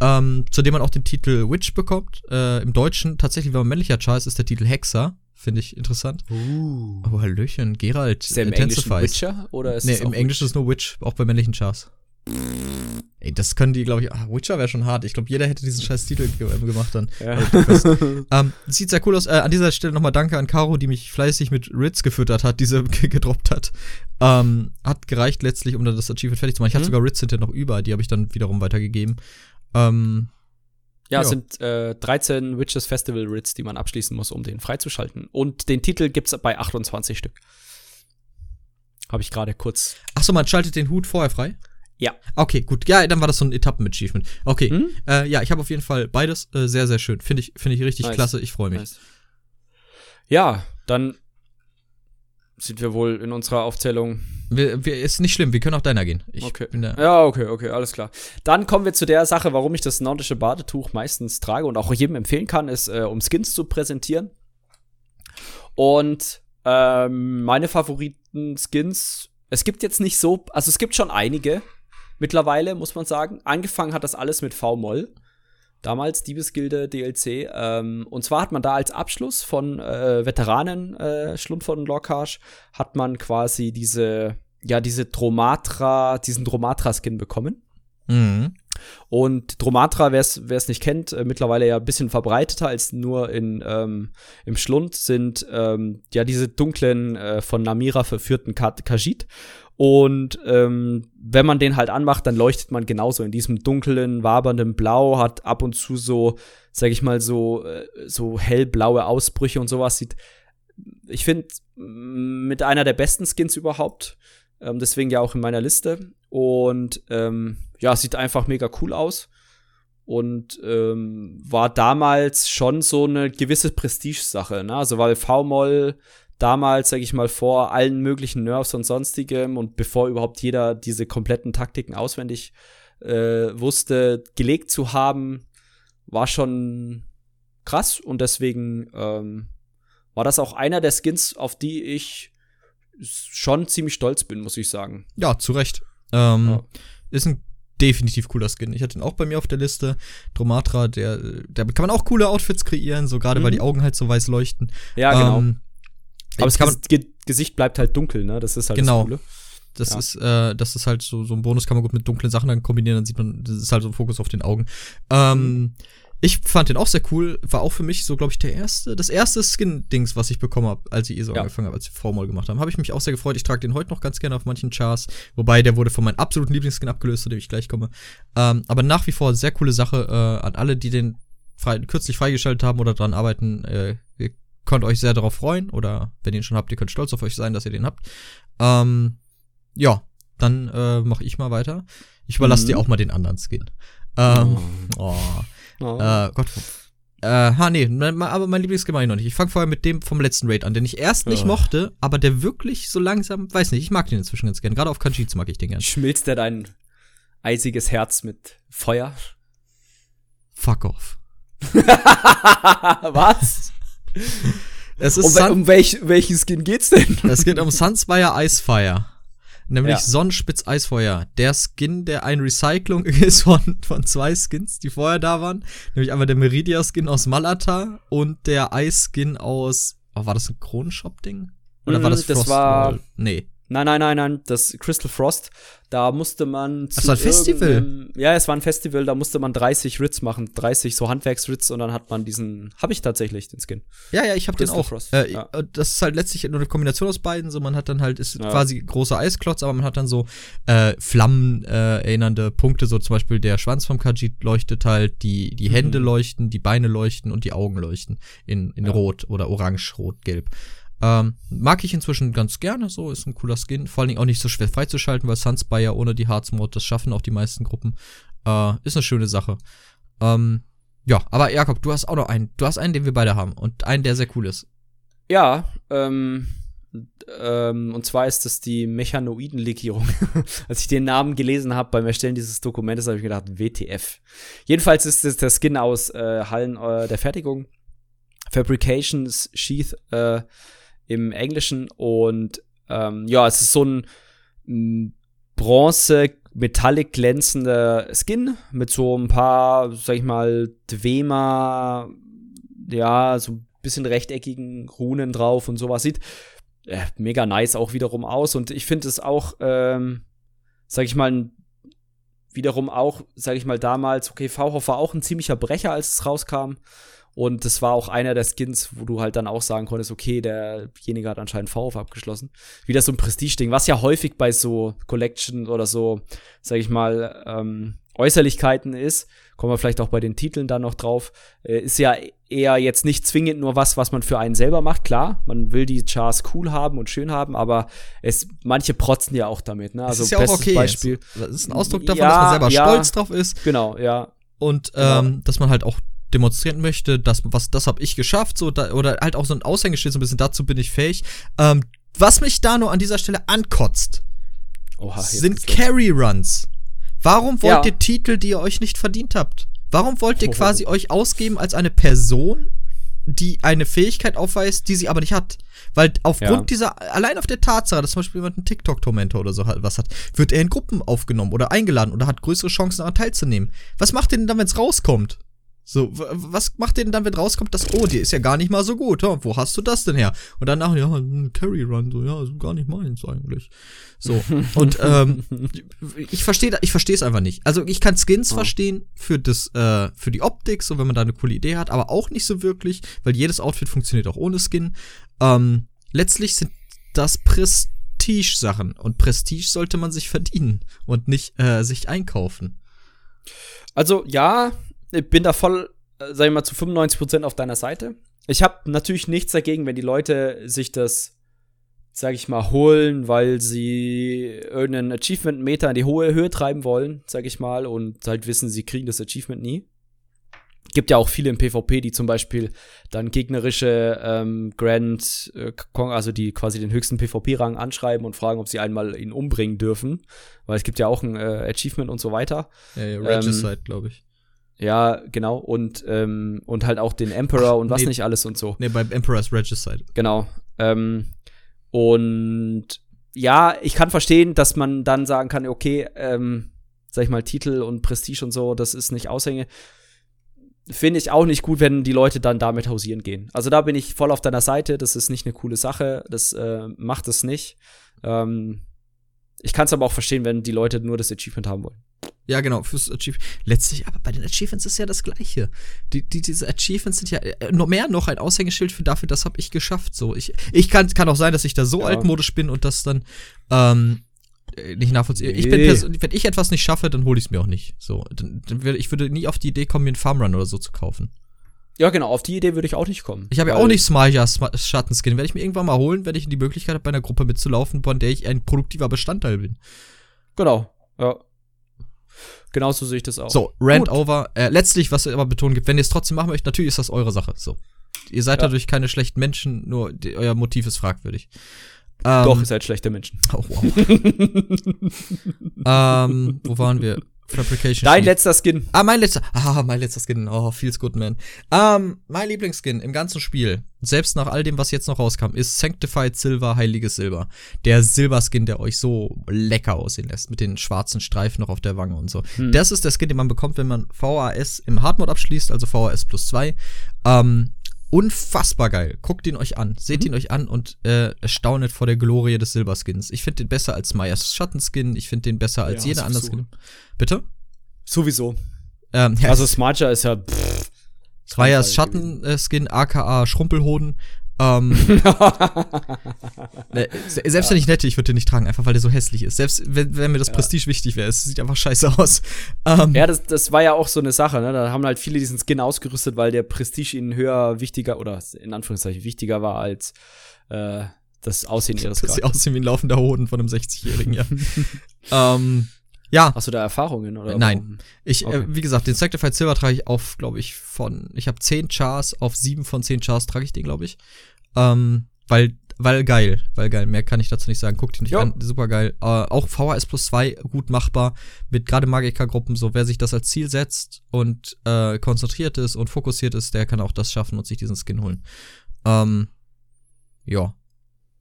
Ähm, zu dem man auch den Titel Witch bekommt. Äh, Im Deutschen, tatsächlich, wenn man männlicher Charles ist der Titel Hexer. Finde ich interessant. Uh. Oh, Hallöchen, Geralt. Ist der im Englischen Witcher? Oder ist nee, im Englischen ist nur Witch, auch bei männlichen Chars. Ey, das können die, glaube ich, ach, Witcher wäre schon hart. Ich glaube, jeder hätte diesen scheiß Titel gemacht dann. Ja. ähm, sieht sehr cool aus. Äh, an dieser Stelle nochmal danke an Caro, die mich fleißig mit Ritz gefüttert hat, diese gedroppt hat. Ähm, hat gereicht letztlich, um dann das Achievement fertig zu machen. Ich mhm. hatte sogar Ritz hinterher noch über, die habe ich dann wiederum weitergegeben. Ähm, ja, es sind äh, 13 Witches Festival Writs, die man abschließen muss, um den freizuschalten. Und den Titel gibt's bei 28 Stück. Habe ich gerade kurz. Achso, man schaltet den Hut vorher frei? Ja. Okay, gut. Ja, dann war das so ein Etappen-Achievement. Okay. Hm? Äh, ja, ich habe auf jeden Fall beides äh, sehr, sehr schön. Finde ich, finde ich richtig nice. klasse. Ich freue mich. Nice. Ja, dann sind wir wohl in unserer Aufzählung. Wir, wir, ist nicht schlimm, wir können auch deiner gehen. Ich okay. ja, okay, okay, alles klar. Dann kommen wir zu der Sache, warum ich das nordische Badetuch meistens trage und auch jedem empfehlen kann, ist, äh, um Skins zu präsentieren. Und ähm, meine Favoriten-Skins, es gibt jetzt nicht so, also es gibt schon einige mittlerweile, muss man sagen. Angefangen hat das alles mit V-Moll damals Diebesgilde DLC. Ähm, und zwar hat man da als Abschluss von äh, Veteranen äh, Schlund von Lockhart hat man quasi diese, ja, diese Dromatra, diesen Dromatra-Skin bekommen. Mhm. Und Dromatra, wer es nicht kennt, äh, mittlerweile ja ein bisschen verbreiteter als nur in, ähm, im Schlund, sind ähm, ja diese dunklen, äh, von Namira verführten Kajit. Und ähm, wenn man den halt anmacht, dann leuchtet man genauso in diesem dunklen, wabernden Blau, hat ab und zu so, sag ich mal, so, äh, so hellblaue Ausbrüche und sowas. Sieht, ich finde, mit einer der besten Skins überhaupt. Ähm, deswegen ja auch in meiner Liste. Und ähm, ja, sieht einfach mega cool aus. Und ähm, war damals schon so eine gewisse Prestige-Sache. Ne? Also weil V-Moll damals, sag ich mal, vor allen möglichen Nerves und sonstigem und bevor überhaupt jeder diese kompletten Taktiken auswendig äh, wusste, gelegt zu haben, war schon krass und deswegen ähm, war das auch einer der Skins, auf die ich schon ziemlich stolz bin, muss ich sagen. Ja, zu Recht. Ähm, ja. Ist ein definitiv cooler Skin. Ich hatte ihn auch bei mir auf der Liste. Dromatra, der, der kann man auch coole Outfits kreieren, so gerade mhm. weil die Augen halt so weiß leuchten. Ja, genau. Ähm, aber das Gesicht bleibt halt dunkel, ne? Das ist halt genau. das Coole. Das ja. ist, äh, das ist halt so, so ein Bonus, kann man gut mit dunklen Sachen dann kombinieren, dann sieht man, das ist halt so ein Fokus auf den Augen. Ähm. Ich fand den auch sehr cool, war auch für mich so, glaube ich, der erste, das erste Skin-Dings, was ich bekommen habe, als ich eh so ja. angefangen habe, als ich Vormal gemacht habe. Habe ich mich auch sehr gefreut. Ich trage den heute noch ganz gerne auf manchen Chars, wobei der wurde von meinem absoluten Lieblingsskin abgelöst, zu dem ich gleich komme. Ähm, aber nach wie vor sehr coole Sache äh, an alle, die den frei, kürzlich freigeschaltet haben oder dran arbeiten. Äh, könnt euch sehr darauf freuen oder wenn ihr ihn schon habt, ihr könnt stolz auf euch sein, dass ihr den habt. Ähm, ja, dann äh, mache ich mal weiter. Ich überlasse mhm. dir auch mal den anderen Skin. Ähm, oh. oh. Äh, Gott. Äh, ha, nee, aber mein Lieblingsskin mache ich noch nicht. Ich fange vorher mit dem vom letzten Raid an, den ich erst nicht oh. mochte, aber der wirklich so langsam, weiß nicht, ich mag den inzwischen ganz gern. Gerade auf Kanjits mag ich den gern. Schmilzt der dein eisiges Herz mit Feuer? Fuck off. Was? Es ist um, um welch, welchen Skin geht's denn? Es geht um Sunspire Icefire. Nämlich ja. Sonnenspitz Eisfeuer. Der Skin, der ein Recycling ist von, von zwei Skins, die vorher da waren. Nämlich einmal der Meridia-Skin aus Malata und der Eis-Skin aus. Oh, war das ein Kronenshop-Ding? Oder mm, war das Frost? Das war. Nee. Nein, nein, nein, nein, das Crystal Frost, da musste man zu Das war ein Festival? Ja, es war ein Festival, da musste man 30 Rits machen, 30 so Handwerksrits und dann hat man diesen, habe ich tatsächlich, den Skin. Ja, ja, ich habe den auch. Frost, äh, ja. Das ist halt letztlich nur eine Kombination aus beiden, so man hat dann halt, ist ja. quasi großer Eisklotz, aber man hat dann so äh, Flammen äh, erinnernde Punkte, so zum Beispiel der Schwanz vom Kajit leuchtet halt, die, die Hände mhm. leuchten, die Beine leuchten und die Augen leuchten in, in ja. Rot oder Orange, Rot, Gelb. Ähm, mag ich inzwischen ganz gerne, so ist ein cooler Skin. Vor allen Dingen auch nicht so schwer freizuschalten, weil Sunspire ja ohne die Hearts-Mode, das schaffen auch die meisten Gruppen. Äh, ist eine schöne Sache. Ähm, ja, aber Jakob, du hast auch noch einen. Du hast einen, den wir beide haben und einen, der sehr cool ist. Ja, ähm, ähm, und zwar ist das die Mechanoiden-Legierung. Als ich den Namen gelesen habe beim Erstellen dieses Dokumentes, habe ich gedacht, WTF. Jedenfalls ist es der Skin aus äh, Hallen äh, der Fertigung. Fabrications Sheath äh, im Englischen und ähm, ja, es ist so ein bronze metallic glänzender Skin mit so ein paar, sag ich mal, Dwemer, ja, so ein bisschen rechteckigen Runen drauf und sowas sieht äh, mega nice auch wiederum aus und ich finde es auch, ähm, sag ich mal, wiederum auch, sag ich mal, damals, okay, V-Hoff war auch ein ziemlicher Brecher, als es rauskam. Und das war auch einer der Skins, wo du halt dann auch sagen konntest, okay, derjenige hat anscheinend VF abgeschlossen. Wieder so ein Prestige-Ding, was ja häufig bei so Collection oder so, sag ich mal, ähm, Äußerlichkeiten ist, kommen wir vielleicht auch bei den Titeln dann noch drauf, äh, ist ja eher jetzt nicht zwingend nur was, was man für einen selber macht. Klar, man will die Chars cool haben und schön haben, aber es, manche protzen ja auch damit. Ne? Also das ist ja auch okay. Beispiel. Das ist ein Ausdruck davon, ja, dass man selber ja, stolz drauf ist. Genau, ja. Und genau. ähm, dass man halt auch demonstrieren möchte, dass was das habe ich geschafft, so da, oder halt auch so ein Aushängeschild so ein bisschen dazu bin ich fähig. Ähm, was mich da nur an dieser Stelle ankotzt, Oha, sind Carry Runs. Warum wollt ja. ihr Titel, die ihr euch nicht verdient habt? Warum wollt ihr quasi oh. euch ausgeben als eine Person, die eine Fähigkeit aufweist, die sie aber nicht hat? Weil aufgrund ja. dieser, allein auf der Tatsache, dass zum Beispiel jemand einen TikTok-Tormentor oder so was hat, wird er in Gruppen aufgenommen oder eingeladen oder hat größere Chancen daran teilzunehmen. Was macht ihr denn dann, wenn es rauskommt? So, was macht ihr denn dann, wenn rauskommt, dass, oh, die ist ja gar nicht mal so gut, oh, wo hast du das denn her? Und danach, ja, ein Carry Run, so, ja, ist gar nicht meins eigentlich. So, und ähm, ich verstehe ich verstehe es einfach nicht. Also ich kann Skins oh. verstehen für das, äh, für die Optik, so wenn man da eine coole Idee hat, aber auch nicht so wirklich, weil jedes Outfit funktioniert auch ohne Skin. Ähm, letztlich sind das Prestige-Sachen und Prestige sollte man sich verdienen und nicht äh, sich einkaufen. Also ja, ich bin da voll, äh, sag ich mal, zu 95% auf deiner Seite. Ich habe natürlich nichts dagegen, wenn die Leute sich das, sag ich mal, holen, weil sie irgendeinen Achievement-Meter in die hohe Höhe treiben wollen, sag ich mal, und halt wissen, sie kriegen das Achievement nie. Gibt ja auch viele im PvP, die zum Beispiel dann gegnerische ähm, Grand, äh, also die quasi den höchsten PvP-Rang anschreiben und fragen, ob sie einmal ihn umbringen dürfen. Weil es gibt ja auch ein äh, Achievement und so weiter. Ja, ja Regicide, ähm, glaube ich. Ja, genau. Und, ähm, und halt auch den Emperor und was nee, nicht alles und so. Nee, beim Emperor's Regicide. Genau. Ähm, und ja, ich kann verstehen, dass man dann sagen kann, okay, ähm, sag ich mal, Titel und Prestige und so, das ist nicht Aushänge. Finde ich auch nicht gut, wenn die Leute dann damit hausieren gehen. Also da bin ich voll auf deiner Seite. Das ist nicht eine coole Sache. Das äh, macht es nicht. Ähm, ich kann es aber auch verstehen, wenn die Leute nur das Achievement haben wollen. Ja, genau, fürs Achievement. Letztlich, aber bei den Achievements ist ja das Gleiche. Die, die, diese Achievements sind ja äh, noch mehr noch ein Aushängeschild für dafür, das habe ich geschafft. So, ich, ich kann, kann auch sein, dass ich da so ja. altmodisch bin und das dann ähm, äh, nicht nachvollziehen. Nee. Ich bin wenn ich etwas nicht schaffe, dann hole ich es mir auch nicht. So, dann, dann, ich würde nie auf die Idee kommen, mir einen Farmrun oder so zu kaufen. Ja, genau, auf die Idee würde ich auch nicht kommen. Ich habe ja auch nicht Smajas Schattenskin. Werde ich mir irgendwann mal holen, wenn ich die Möglichkeit habe, bei einer Gruppe mitzulaufen, von der ich ein produktiver Bestandteil bin. Genau, ja. Genauso sehe ich das auch. So, Rant Gut. over. Äh, letztlich, was ihr aber betonen gibt, wenn ihr es trotzdem machen möchtet, natürlich ist das eure Sache. So. Ihr seid ja. dadurch keine schlechten Menschen, nur die, euer Motiv ist fragwürdig. Ähm, Doch, ihr seid schlechte Menschen. Oh, wow. ähm, wo waren wir? Fabrication. Dein Sheet. letzter Skin. Ah, mein letzter. Ah, mein letzter Skin. Oh, feels good, man. Ähm, mein Lieblingsskin im ganzen Spiel, selbst nach all dem, was jetzt noch rauskam, ist Sanctified Silver, Heiliges Silber. Der Silberskin, der euch so lecker aussehen lässt, mit den schwarzen Streifen noch auf der Wange und so. Hm. Das ist der Skin, den man bekommt, wenn man VAS im Hardmode abschließt, also VAS plus 2. Ähm, unfassbar geil. Guckt ihn euch an. Seht mhm. ihn euch an und äh, staunet vor der Glorie des Silberskins. Ich finde den besser als Mayas Schattenskin. Ich finde den besser als ja, jeder andere Skin. Bitte? Sowieso. Ähm, ja, also Smarcher ist ja. Pff, Mayas Schattenskin, aka Schrumpelhoden. Ähm, ne, selbst wenn ich nette, ich würde den nicht tragen, einfach weil der so hässlich ist. Selbst wenn, wenn mir das ja. Prestige wichtig wäre, es sieht einfach scheiße aus. Ähm, ja, das, das war ja auch so eine Sache, ne? Da haben halt viele diesen Skin ausgerüstet, weil der Prestige ihnen höher wichtiger oder in Anführungszeichen wichtiger war als äh, das Aussehen ihres Dass sie aussehen wie ein laufender Hoden von einem 60-Jährigen, ja. ähm, ja. Hast du da Erfahrungen oder? Nein. Ich, äh, okay. äh, wie gesagt, den Sanctified Silver trage ich auf, glaube ich, von, ich habe 10 Chars, auf 7 von 10 Chars trage ich den, glaube ich. Ähm, weil, weil geil, weil geil. Mehr kann ich dazu nicht sagen. Guckt ihn nicht jo. an, super geil. Äh, auch VHS plus 2 gut machbar. Mit gerade Magiker-Gruppen, so wer sich das als Ziel setzt und äh, konzentriert ist und fokussiert ist, der kann auch das schaffen und sich diesen Skin holen. Ähm, ja.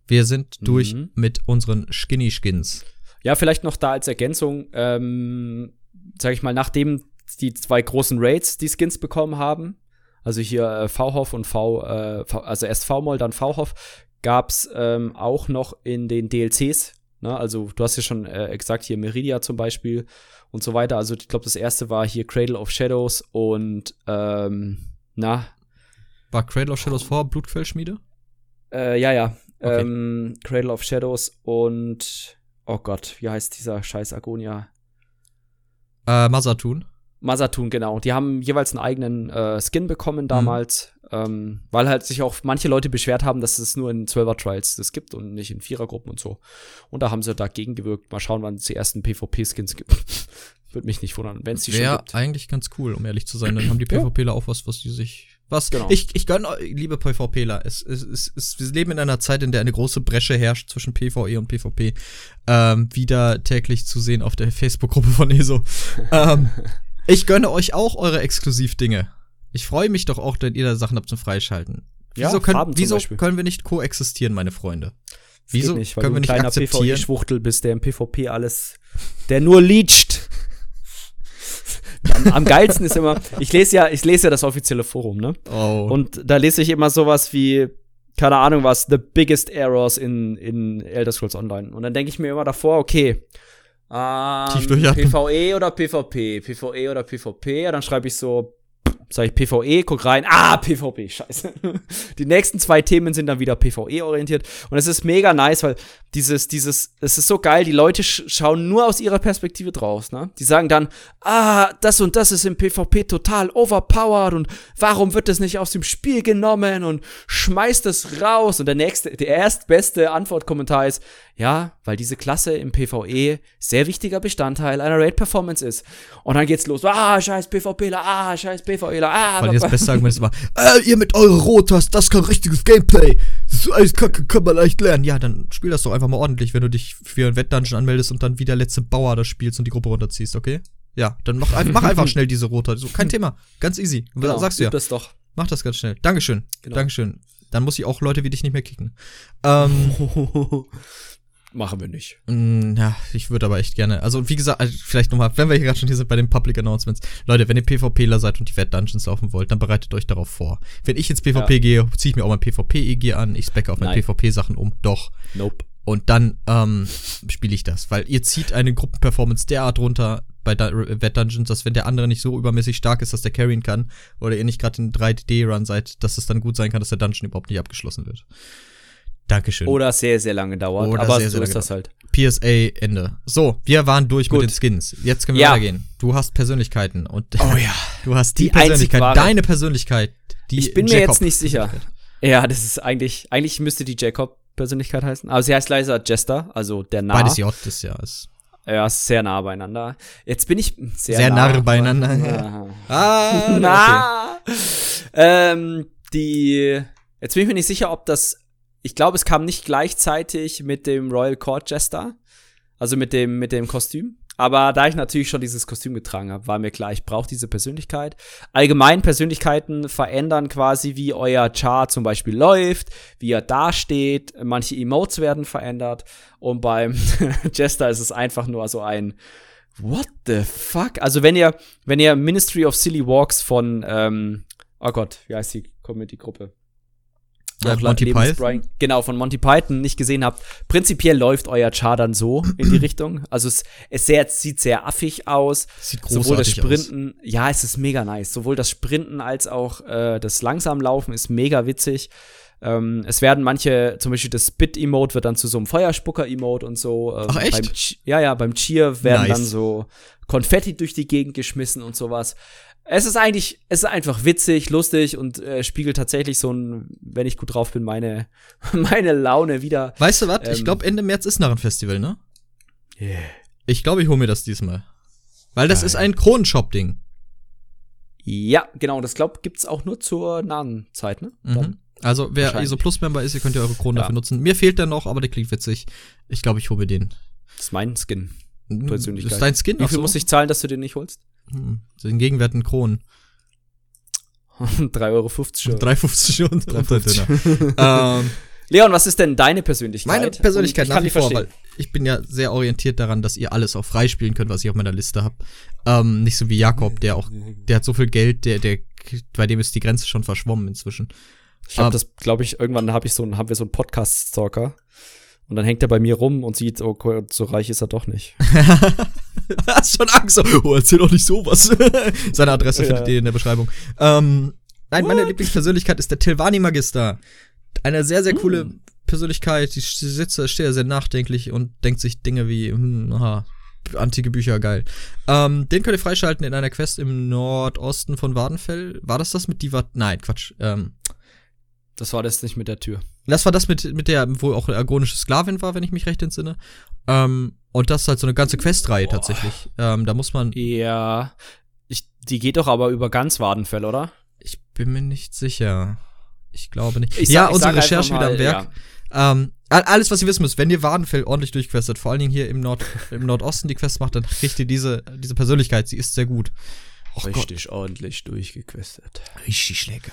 Wir sind mhm. durch mit unseren Skinny-Skins. Ja, vielleicht noch da als Ergänzung, ähm, sag ich mal, nachdem die zwei großen Raids die Skins bekommen haben, also hier äh, V-Hoff und V, äh, v, also erst V-Moll, dann V-Hoff, gab's ähm, auch noch in den DLCs, ne? also du hast ja schon äh, gesagt, hier Meridia zum Beispiel und so weiter, also ich glaube, das erste war hier Cradle of Shadows und, ähm, na. War Cradle of Shadows vor Blutquellschmiede? Äh, ja, ja. Okay. Ähm, Cradle of Shadows und oh Gott, wie heißt dieser scheiß Agonia? Äh, Masatun. Masatun, genau. Die haben jeweils einen eigenen äh, Skin bekommen damals, mhm. ähm, weil halt sich auch manche Leute beschwert haben, dass es nur in 12er Trials das gibt und nicht in Vierergruppen und so. Und da haben sie dagegen gewirkt. Mal schauen, wann es die ersten PvP-Skins gibt. Würde mich nicht wundern, wenn es die schon gibt. Wäre eigentlich ganz cool, um ehrlich zu sein. Dann haben die PvPler auch was, was die sich was? Genau. Ich, ich gönne, liebe PvPler, es, es, es, es, wir leben in einer Zeit, in der eine große Bresche herrscht zwischen PvE und PvP. Ähm, wieder täglich zu sehen auf der Facebook-Gruppe von ESO. ähm, ich gönne euch auch eure Exklusivdinge. Ich freue mich doch auch, wenn ihr da Sachen habt zum Freischalten. Wieso, ja, können, wieso können wir nicht koexistieren, meine Freunde? Wieso nicht, können wir nicht akzeptieren? PvE-Schwuchtel bist, der im PvP alles, der nur leacht. Am, am, geilsten ist immer, ich lese ja, ich lese ja das offizielle Forum, ne? Oh. Und da lese ich immer sowas wie, keine Ahnung was, the biggest errors in, in Elder Scrolls Online. Und dann denke ich mir immer davor, okay, ähm, Tief PvE oder PvP? PvE oder PvP? Ja, dann schreibe ich so sag ich PvE, guck rein, ah, PvP, scheiße. Die nächsten zwei Themen sind dann wieder PvE-orientiert. Und es ist mega nice, weil dieses, dieses, es ist so geil, die Leute sch schauen nur aus ihrer Perspektive draus, ne? Die sagen dann, ah, das und das ist im PvP total overpowered und warum wird das nicht aus dem Spiel genommen und schmeißt es raus? Und der nächste, der erstbeste Antwortkommentar ist, ja, weil diese Klasse im PvE sehr wichtiger Bestandteil einer Raid-Performance ist. Und dann geht's los. Ah, scheiß PvPler, ah, scheiß PvEler, ah. Weil das beste Argument ist immer, äh, ihr mit euren Rotas, das ist kein richtiges Gameplay. Das ist alles kacke, kann man leicht lernen. Ja, dann spiel das doch einfach mal ordentlich, wenn du dich für ein Wettdungeon anmeldest und dann wie der letzte Bauer das spielst und die Gruppe runterziehst, okay? Ja, dann mach, mach einfach schnell diese Rota. So, kein Thema. Ganz easy. Genau, sagst du ja. das doch. Mach das ganz schnell. Dankeschön. Genau. Dankeschön. Dann muss ich auch Leute wie dich nicht mehr kicken. Ähm, Machen wir nicht. Mm, ja, ich würde aber echt gerne. Also, wie gesagt, also vielleicht nochmal, wenn wir hier gerade schon hier sind bei den Public Announcements. Leute, wenn ihr PvPler seid und die Wett Dungeons laufen wollt, dann bereitet euch darauf vor. Wenn ich ins PvP ja. gehe, ziehe ich mir auch mein PvP-EG an, ich specke auf meine PvP-Sachen um. Doch. Nope. Und dann ähm, spiele ich das, weil ihr zieht eine Gruppenperformance derart runter bei Wett Dungeons, dass wenn der andere nicht so übermäßig stark ist, dass der carryen kann, oder ihr nicht gerade in 3D-Run seid, dass es dann gut sein kann, dass der Dungeon überhaupt nicht abgeschlossen wird. Dankeschön. Oder sehr, sehr lange dauert. Oder aber sehr, so sehr ist das halt. PSA Ende. So, wir waren durch Gut. mit den Skins. Jetzt können wir ja. weitergehen. Du hast Persönlichkeiten und oh ja. du hast die, die Persönlichkeit, deine Persönlichkeit. Die ich bin mir jetzt nicht sicher. Ja, das ist eigentlich, eigentlich müsste die Jacob-Persönlichkeit heißen. Aber sie heißt leiser Jester, also der nah. Beides J ist ja. Ist ja, sehr nah beieinander. Jetzt bin ich sehr, sehr nah, nah beieinander. Ja. ah, nah. Okay. Ähm, die, jetzt bin ich mir nicht sicher, ob das ich glaube, es kam nicht gleichzeitig mit dem Royal Court Jester, also mit dem, mit dem Kostüm. Aber da ich natürlich schon dieses Kostüm getragen habe, war mir klar, ich brauche diese Persönlichkeit. Allgemein Persönlichkeiten verändern quasi, wie euer Char zum Beispiel läuft, wie er dasteht. Manche Emotes werden verändert. Und beim Jester ist es einfach nur so ein What the fuck? Also wenn ihr, wenn ihr Ministry of Silly Walks von, ähm, oh Gott, wie heißt die Comedy-Gruppe? Ja, Monty Python. Genau, von Monty Python nicht gesehen habt. Prinzipiell läuft euer Char dann so in die Richtung. Also es, es sehr, sieht sehr affig aus. Sieht großartig Sowohl das Sprinten, aus. ja, es ist mega nice. Sowohl das Sprinten als auch äh, das Langsamlaufen ist mega witzig. Ähm, es werden manche, zum Beispiel das Spit-Emote wird dann zu so einem Feuerspucker-Emote und so. Ähm, Ach echt? Beim, ja, ja, beim Cheer werden nice. dann so Konfetti durch die Gegend geschmissen und sowas. Es ist eigentlich, es ist einfach witzig, lustig und äh, spiegelt tatsächlich so ein, wenn ich gut drauf bin, meine, meine Laune wieder. Weißt du was? Ähm, ich glaube, Ende März ist Narrenfestival, ne? Yeah. Ich glaube, ich hole mir das diesmal. Weil das Geil. ist ein Kronenshop-Ding. Ja, genau. Das glaube gibt's auch nur zur nahen Zeit, ne? Mhm. Also, wer ISO Plus-Member ist, ihr könnt ja eure Kronen ja. dafür nutzen. Mir fehlt der noch, aber der klingt witzig. Ich glaube, ich hole mir den. Das ist mein Skin. Persönlichkeit. Das ist dein Skin? Wie viel so? muss ich zahlen, dass du den nicht holst? Hm. Den Gegenwert in Kronen. 3,50 Euro schon. 3,50 und 3,50. ähm, Leon, was ist denn deine Persönlichkeit? Meine Persönlichkeit nach wie vor, weil ich bin ja sehr orientiert daran, dass ihr alles auch freispielen könnt, was ich auf meiner Liste habe. Ähm, nicht so wie Jakob, der auch, der hat so viel Geld, der, der, bei dem ist die Grenze schon verschwommen inzwischen. Ich habe das, glaube ich, irgendwann habe ich so, haben wir so einen Podcast-Stalker. Und dann hängt er bei mir rum und sieht, oh, so reich ist er doch nicht. Hast schon Angst. Oh, erzähl doch nicht sowas. Seine Adresse ja. findet ihr in der Beschreibung. Ähm, nein, meine Lieblingspersönlichkeit ist der Tilvani Magister. Eine sehr, sehr coole hm. Persönlichkeit. Die sitzt, steht sehr nachdenklich und denkt sich Dinge wie, hm, aha, antike Bücher, geil. Ähm, den könnt ihr freischalten in einer Quest im Nordosten von Wadenfell. War das das mit Diva? Nein, Quatsch. Ähm, das war das nicht mit der Tür. Das war das mit, mit der, wo auch eine agonische Sklavin war, wenn ich mich recht entsinne. Ähm, und das ist halt so eine ganze Questreihe tatsächlich. Ähm, da muss man. Ja. Ich, die geht doch aber über ganz Wadenfell, oder? Ich bin mir nicht sicher. Ich glaube nicht. Ich ja, sag, unsere Recherche wieder am Werk. Ja. Ähm, alles, was ihr wissen müsst, wenn ihr Wadenfell ordentlich durchquestet, vor allen Dingen hier im, Nord im Nordosten die Quest macht, dann kriegt ihr diese, diese Persönlichkeit. Sie ist sehr gut. Och Richtig Gott. ordentlich durchgequestet. Richtig lecker.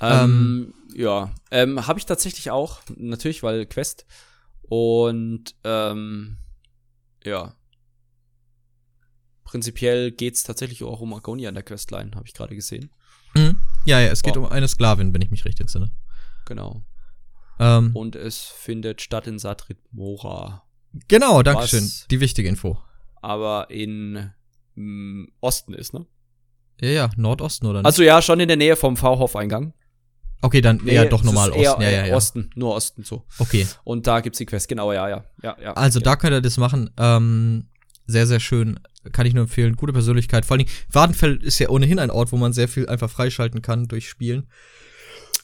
Ähm, ähm, ja, ähm, habe ich tatsächlich auch, natürlich, weil Quest. Und ähm, ja. Prinzipiell geht's tatsächlich auch um Agonia in der Questline, habe ich gerade gesehen. Mhm. Ja, ja, es geht wow. um eine Sklavin, wenn ich mich recht entsinne. Genau. Ähm, Und es findet statt in Satrit Mora. Genau, dankeschön. Die wichtige Info. Aber in mm, Osten ist, ne? Ja, ja, Nordosten oder nicht? Also ja, schon in der Nähe vom V-Hof-Eingang. Okay, dann nee, eher doch normal Osten. Ja, ja, ja. Osten, nur Osten so. Okay. Und da gibt's die Quest, genau, ja, ja. ja, ja also ja. da könnt ihr das machen. Ähm, sehr, sehr schön. Kann ich nur empfehlen. Gute Persönlichkeit. Vor allen Dingen, Wadenfell ist ja ohnehin ein Ort, wo man sehr viel einfach freischalten kann durch Spielen.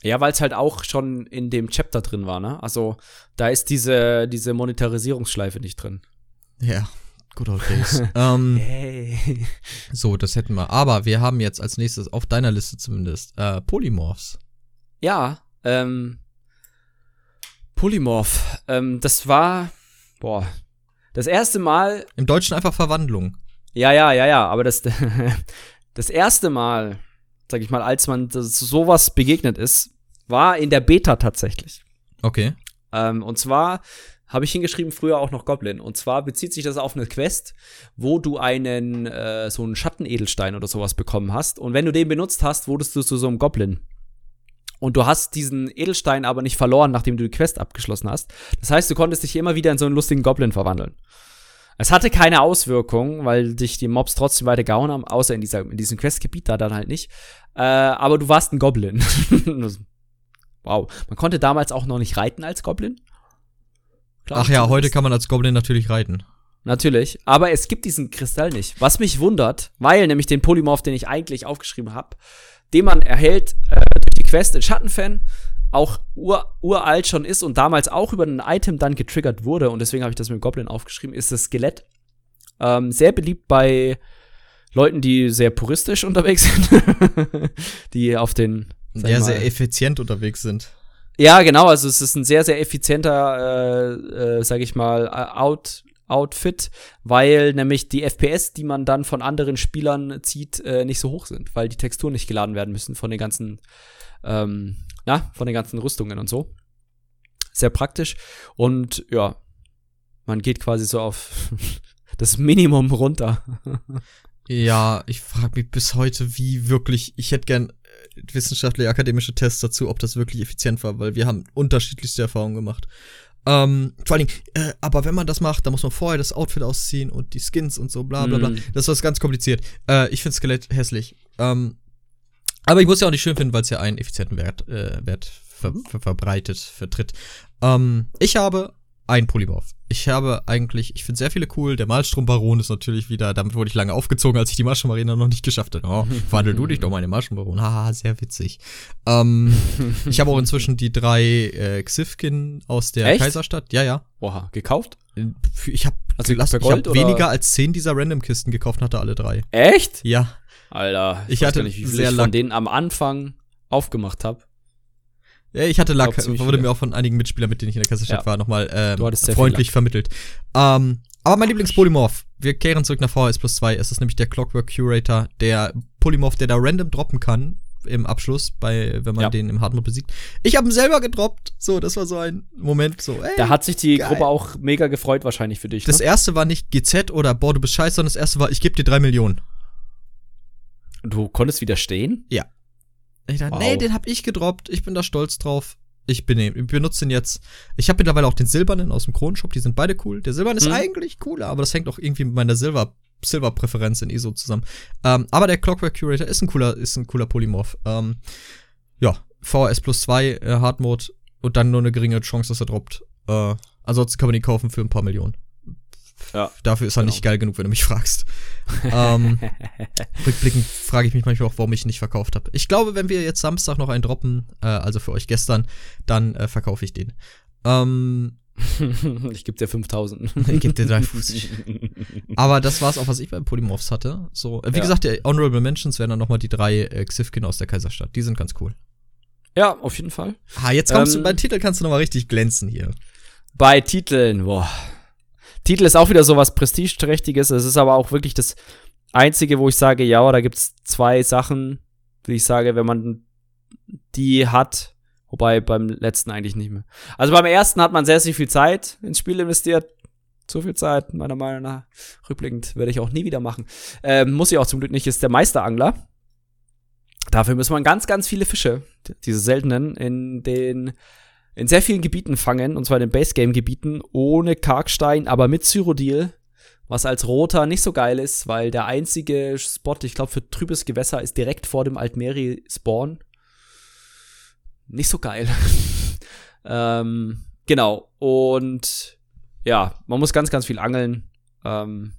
Ja, weil es halt auch schon in dem Chapter drin war, ne? Also da ist diese, diese Monetarisierungsschleife nicht drin. Ja, good old days. ähm, hey. So, das hätten wir. Aber wir haben jetzt als nächstes auf deiner Liste zumindest äh, Polymorphs. Ja, ähm, Polymorph. Ähm, das war, boah, das erste Mal. Im Deutschen einfach Verwandlung. Ja, ja, ja, ja, aber das, das erste Mal, sag ich mal, als man sowas begegnet ist, war in der Beta tatsächlich. Okay. Ähm, und zwar habe ich hingeschrieben, früher auch noch Goblin. Und zwar bezieht sich das auf eine Quest, wo du einen, äh, so einen Schattenedelstein oder sowas bekommen hast. Und wenn du den benutzt hast, wurdest du zu so einem Goblin. Und du hast diesen Edelstein aber nicht verloren, nachdem du die Quest abgeschlossen hast. Das heißt, du konntest dich immer wieder in so einen lustigen Goblin verwandeln. Es hatte keine Auswirkung, weil dich die Mobs trotzdem weiter gehauen haben, außer in, dieser, in diesem Questgebiet da dann halt nicht. Äh, aber du warst ein Goblin. wow. Man konnte damals auch noch nicht reiten als Goblin. Klar, Ach ja, heute kann man als Goblin natürlich reiten. Natürlich. Aber es gibt diesen Kristall nicht. Was mich wundert, weil nämlich den Polymorph, den ich eigentlich aufgeschrieben habe, den man erhält äh, durch die Quest in Schattenfan, auch ur, uralt schon ist und damals auch über ein Item dann getriggert wurde, und deswegen habe ich das mit dem Goblin aufgeschrieben, ist das Skelett. Ähm, sehr beliebt bei Leuten, die sehr puristisch unterwegs sind, die auf den sehr, sehr effizient unterwegs sind. Ja, genau, also es ist ein sehr, sehr effizienter, äh, äh, sag ich mal, Out, Outfit, weil nämlich die FPS, die man dann von anderen Spielern zieht, äh, nicht so hoch sind, weil die Texturen nicht geladen werden müssen von den ganzen, ähm, na, von den ganzen Rüstungen und so. Sehr praktisch. Und ja, man geht quasi so auf das Minimum runter. ja, ich frage mich bis heute, wie wirklich, ich hätte gern äh, wissenschaftliche, akademische Tests dazu, ob das wirklich effizient war, weil wir haben unterschiedlichste Erfahrungen gemacht. Ähm, vor allen Dingen, äh, aber wenn man das macht, dann muss man vorher das Outfit ausziehen und die Skins und so, bla bla bla. Mm. Das ist ganz kompliziert. Äh, ich finde Skelett hässlich. Ähm, aber ich muss ja auch nicht schön finden, weil es ja einen effizienten Wert, äh, Wert ver ver verbreitet, vertritt. Ähm, ich habe ein Polymorph. Ich habe eigentlich, ich finde sehr viele cool. Der Malstrom-Baron ist natürlich wieder, damit wurde ich lange aufgezogen, als ich die Marschmarina noch nicht geschafft habe. Oh, wandel du dich doch mal in den Marschenbaron. Haha, sehr witzig. Ähm, ich habe auch inzwischen die drei äh, Xifkin aus der Echt? Kaiserstadt. Ja, ja. Oha, gekauft? Ich habe also ich hab weniger als zehn dieser Random-Kisten gekauft und hatte alle drei. Echt? Ja. Alter, ich, ich hatte nicht, wie viel sehr ich von denen am Anfang aufgemacht habe. Ja, ich hatte Lack, wurde viele. mir auch von einigen Mitspielern, mit denen ich in der Kaiserstadt ja. war, nochmal ähm, freundlich vermittelt. Ähm, aber mein Lieblingspolymorph, wir kehren zurück nach VHS plus 2, es ist nämlich der Clockwork Curator, der Polymorph, der da random droppen kann im Abschluss, bei, wenn man ja. den im Hardmode besiegt. Ich habe ihn selber gedroppt. So, das war so ein Moment, so, ey, Da hat sich die geil. Gruppe auch mega gefreut, wahrscheinlich für dich. Das ne? erste war nicht GZ oder boah, du bist scheiße, sondern das erste war, ich gebe dir drei Millionen. Du konntest widerstehen? Ja. Ich dachte, wow. nee, den hab ich gedroppt. Ich bin da stolz drauf. Ich, bin, ich benutze den jetzt. Ich habe mittlerweile auch den silbernen aus dem Kronenshop. Die sind beide cool. Der silberne hm. ist eigentlich cooler, aber das hängt auch irgendwie mit meiner Silber Silber-Präferenz in ISO zusammen. Ähm, aber der Clockwork Curator ist ein cooler, ist ein cooler Polymorph. Ähm, ja, VHS plus 2 äh, Hard Mode und dann nur eine geringe Chance, dass er droppt. Äh, ansonsten kann man ihn kaufen für ein paar Millionen. Ja, dafür ist er genau. nicht geil genug, wenn du mich fragst. ähm, rückblickend frage ich mich manchmal auch, warum ich ihn nicht verkauft habe. Ich glaube, wenn wir jetzt Samstag noch einen droppen, äh, also für euch gestern, dann äh, verkaufe ich den. Ähm, ich gebe dir 5000. ich gebe dir 350. Aber das war's auch, was ich bei Polymorphs hatte. So, äh, wie ja. gesagt, die Honorable Mentions wären dann nochmal die drei äh, Xifkin aus der Kaiserstadt. Die sind ganz cool. Ja, auf jeden Fall. Ah, jetzt kommst ähm, du, bei Titel kannst du nochmal richtig glänzen hier. Bei Titeln, boah. Titel ist auch wieder so was Prestigeträchtiges. Es ist aber auch wirklich das Einzige, wo ich sage, ja, da gibt's zwei Sachen, wie ich sage, wenn man die hat, wobei beim letzten eigentlich nicht mehr. Also beim ersten hat man sehr, sehr viel Zeit ins Spiel investiert. Zu viel Zeit, meiner Meinung nach. Rückblickend werde ich auch nie wieder machen. Ähm, muss ich auch zum Glück nicht, ist der Meisterangler. Dafür muss man ganz, ganz viele Fische, diese seltenen, in den in sehr vielen Gebieten fangen, und zwar in den Base-Game-Gebieten, ohne Karkstein, aber mit Cyrodiil, was als Roter nicht so geil ist, weil der einzige Spot, ich glaube, für trübes Gewässer ist direkt vor dem Altmeri-Spawn. Nicht so geil. ähm, genau. Und ja, man muss ganz, ganz viel angeln. Ähm,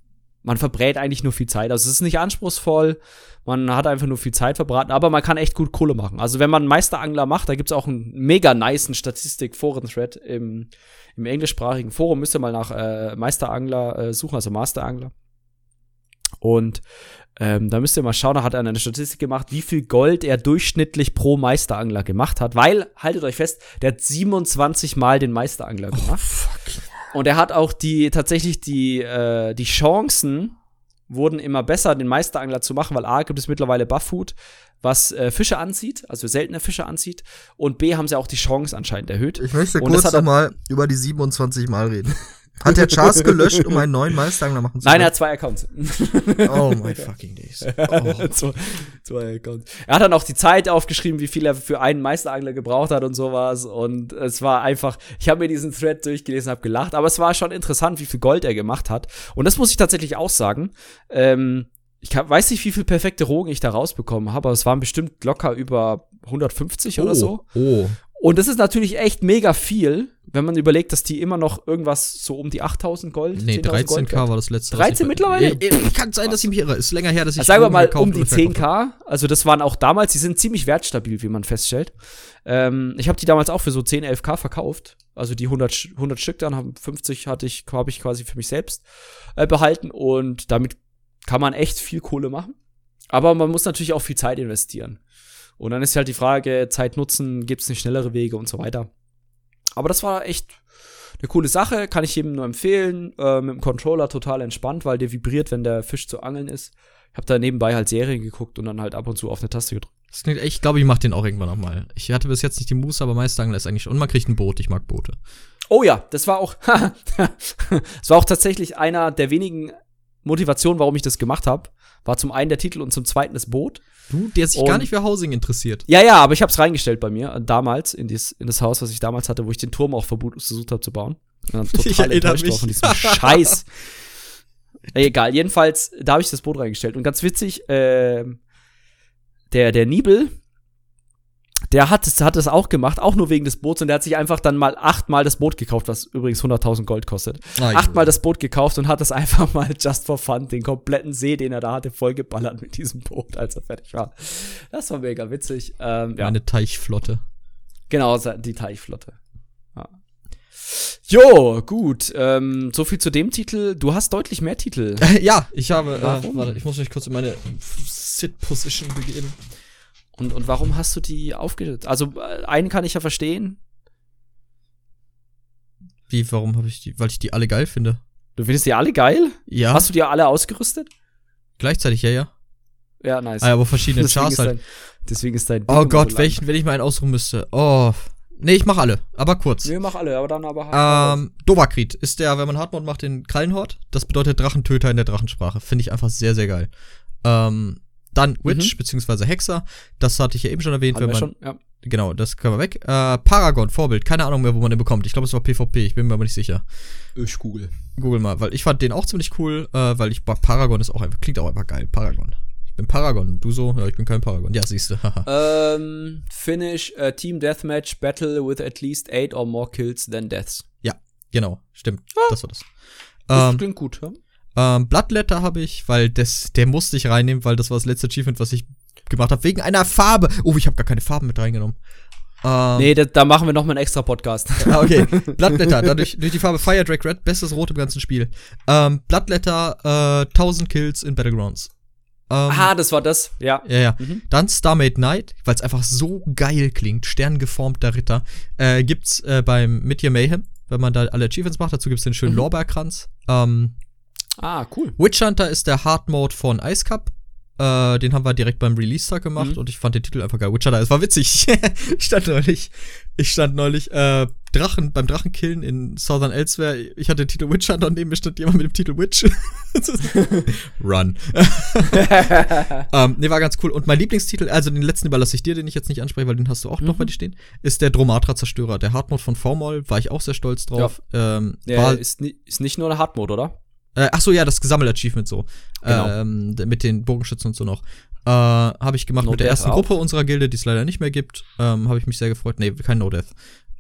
man verbrät eigentlich nur viel Zeit. Also es ist nicht anspruchsvoll. Man hat einfach nur viel Zeit verbraten, aber man kann echt gut Kohle machen. Also wenn man Meisterangler macht, da gibt's auch einen mega niceen Statistik-Foren-Thread im, im englischsprachigen Forum. Müsst ihr mal nach äh, Meisterangler äh, suchen, also Masterangler. Und ähm, da müsst ihr mal schauen, da hat er eine Statistik gemacht, wie viel Gold er durchschnittlich pro Meisterangler gemacht hat. Weil, haltet euch fest, der hat 27 Mal den Meisterangler gemacht. Oh, fuck. Und er hat auch die tatsächlich die, äh, die Chancen wurden immer besser, den Meisterangler zu machen, weil A gibt es mittlerweile Bufffood, was äh, Fische anzieht, also seltene Fische anzieht. Und B haben sie auch die Chance anscheinend erhöht. Ich möchte kurz nochmal über die 27 Mal reden. Hat der Chars gelöscht, um einen neuen Meisterangler machen zu können? Nein, er hat zwei Accounts. Oh my fucking days. Oh. zwei, zwei Accounts. Er hat dann auch die Zeit aufgeschrieben, wie viel er für einen Meisterangler gebraucht hat und sowas. Und es war einfach, ich habe mir diesen Thread durchgelesen, habe gelacht, aber es war schon interessant, wie viel Gold er gemacht hat. Und das muss ich tatsächlich auch sagen. Ähm, ich weiß nicht, wie viel perfekte Rogen ich da rausbekommen habe, aber es waren bestimmt locker über 150 oh, oder so. Oh. Und das ist natürlich echt mega viel, wenn man überlegt, dass die immer noch irgendwas so um die 8000 Gold. Nee, 13k war das letzte. 13 mittlerweile? Ja, kann sein, dass ich mich irre. Ist länger her, dass ich. Also sagen wir mal um die 10k. Also das waren auch damals, die sind ziemlich wertstabil, wie man feststellt. Ähm, ich habe die damals auch für so 10, 11k verkauft. Also die 100, 100 Stück dann, haben 50 hatte ich, habe ich quasi für mich selbst äh, behalten. Und damit kann man echt viel Kohle machen. Aber man muss natürlich auch viel Zeit investieren. Und dann ist halt die Frage, Zeit nutzen, gibt es nicht schnellere Wege und so weiter. Aber das war echt eine coole Sache, kann ich jedem nur empfehlen. Äh, mit dem Controller total entspannt, weil der vibriert, wenn der Fisch zu angeln ist. Ich habe da nebenbei halt Serien geguckt und dann halt ab und zu auf eine Taste gedrückt. Das klingt, ich glaube, ich mache den auch irgendwann nochmal. Ich hatte bis jetzt nicht die Muße, aber Meisterangler ist eigentlich. Und man kriegt ein Boot, ich mag Boote. Oh ja, das war auch. das war auch tatsächlich einer der wenigen Motivationen, warum ich das gemacht habe. War zum einen der Titel und zum zweiten das Boot. Du, der sich und, gar nicht für Housing interessiert. Ja, ja, aber ich habe es reingestellt bei mir, damals, in, dies, in das Haus, was ich damals hatte, wo ich den Turm auch versucht habe zu bauen. Und dann total enttäuscht war von diesem Scheiß. Egal, jedenfalls, da habe ich das Boot reingestellt. Und ganz witzig, äh, der, der Nibel, der hat es, hat es auch gemacht, auch nur wegen des Boots und der hat sich einfach dann mal achtmal das Boot gekauft, was übrigens 100.000 Gold kostet. Ah, achtmal das Boot gekauft und hat es einfach mal just for fun, den kompletten See, den er da hatte, vollgeballert mit diesem Boot, als er fertig war. Das war mega witzig. Ähm, ja. Eine Teichflotte. Genau, die Teichflotte. Ja. Jo, gut. Ähm, so viel zu dem Titel. Du hast deutlich mehr Titel. ja, ich habe. Äh, warte, ich muss mich kurz in meine Sit-Position begeben. Und, und warum hast du die aufgestellt? Also, äh, einen kann ich ja verstehen. Wie, warum habe ich die? Weil ich die alle geil finde. Du findest die alle geil? Ja. Hast du die alle ausgerüstet? Gleichzeitig, ja, ja. Ja, nice. Ah, aber verschiedene Chars halt. Dein, deswegen ist dein. Oh Gott, so welchen, wenn ich mal einen ausruhen müsste. Oh. Nee, ich mach alle, aber kurz. Nee, mach alle, aber dann aber Ähm, Dovakrit ist der, wenn man Hardmode macht, den Krallenhort. Das bedeutet Drachentöter in der Drachensprache. Finde ich einfach sehr, sehr geil. Ähm, dann Witch, mhm. beziehungsweise Hexer. Das hatte ich ja eben schon erwähnt. wenn man, schon, ja. Genau, das können wir weg. Äh, Paragon, Vorbild. Keine Ahnung mehr, wo man den bekommt. Ich glaube, es war PvP. Ich bin mir aber nicht sicher. Ich google. Google mal, weil ich fand den auch ziemlich cool, äh, weil ich Paragon ist auch einfach, klingt auch einfach geil. Paragon. Ich bin Paragon. Du so? Ja, ich bin kein Paragon. Ja, siehst du. ähm, finish a Team Deathmatch Battle with at least eight or more kills than deaths. Ja, genau. Stimmt. Ah. Das war das. Das ähm, klingt gut, ja. Ähm, Bloodletter habe ich, weil das, der musste ich reinnehmen, weil das war das letzte Achievement, was ich gemacht habe, wegen einer Farbe. Oh, ich habe gar keine Farben mit reingenommen. Ähm, nee, da, da, machen wir noch mal einen extra Podcast. Ah, okay. Bloodletter, dadurch durch die Farbe Fire Drake Red, bestes Rot im ganzen Spiel. Ähm, Bloodletter, äh, 1000 Kills in Battlegrounds. Ähm, ah, das war das, ja. Ja, ja. Mhm. Dann Starmade Knight, weil es einfach so geil klingt. Sterngeformter Ritter. Äh, gibt's äh, beim Midyear Mayhem, wenn man da alle Achievements macht. Dazu gibt's den schönen mhm. Lorbeerkranz. Ähm, ah, cool. Witch Hunter ist der Hard Mode von Ice Cup. Äh, den haben wir direkt beim Release-Tag gemacht mhm. und ich fand den Titel einfach geil. Witcher, es war witzig. ich stand neulich, ich stand neulich, äh, Drachen, beim Drachenkillen in Southern Elsewhere. Ich hatte den Titel Witcher und neben mir stand jemand mit dem Titel Witch. Run. ähm, nee, war ganz cool. Und mein Lieblingstitel, also den letzten überlasse ich dir, den ich jetzt nicht anspreche, weil den hast du auch mhm. noch bei dir stehen, ist der Dromatra-Zerstörer. Der Hardmode von Formol, war ich auch sehr stolz drauf. Ja. Ähm, ja, war, ist, ist nicht nur der Hardmode, oder? Äh, ach so, ja, das Gesammel-Achievement so. Genau. Ähm, mit den Bogenschützen und so noch. Äh, habe ich gemacht no mit der ersten auch. Gruppe unserer Gilde, die es leider nicht mehr gibt. Ähm, habe ich mich sehr gefreut. Nee, kein No Death.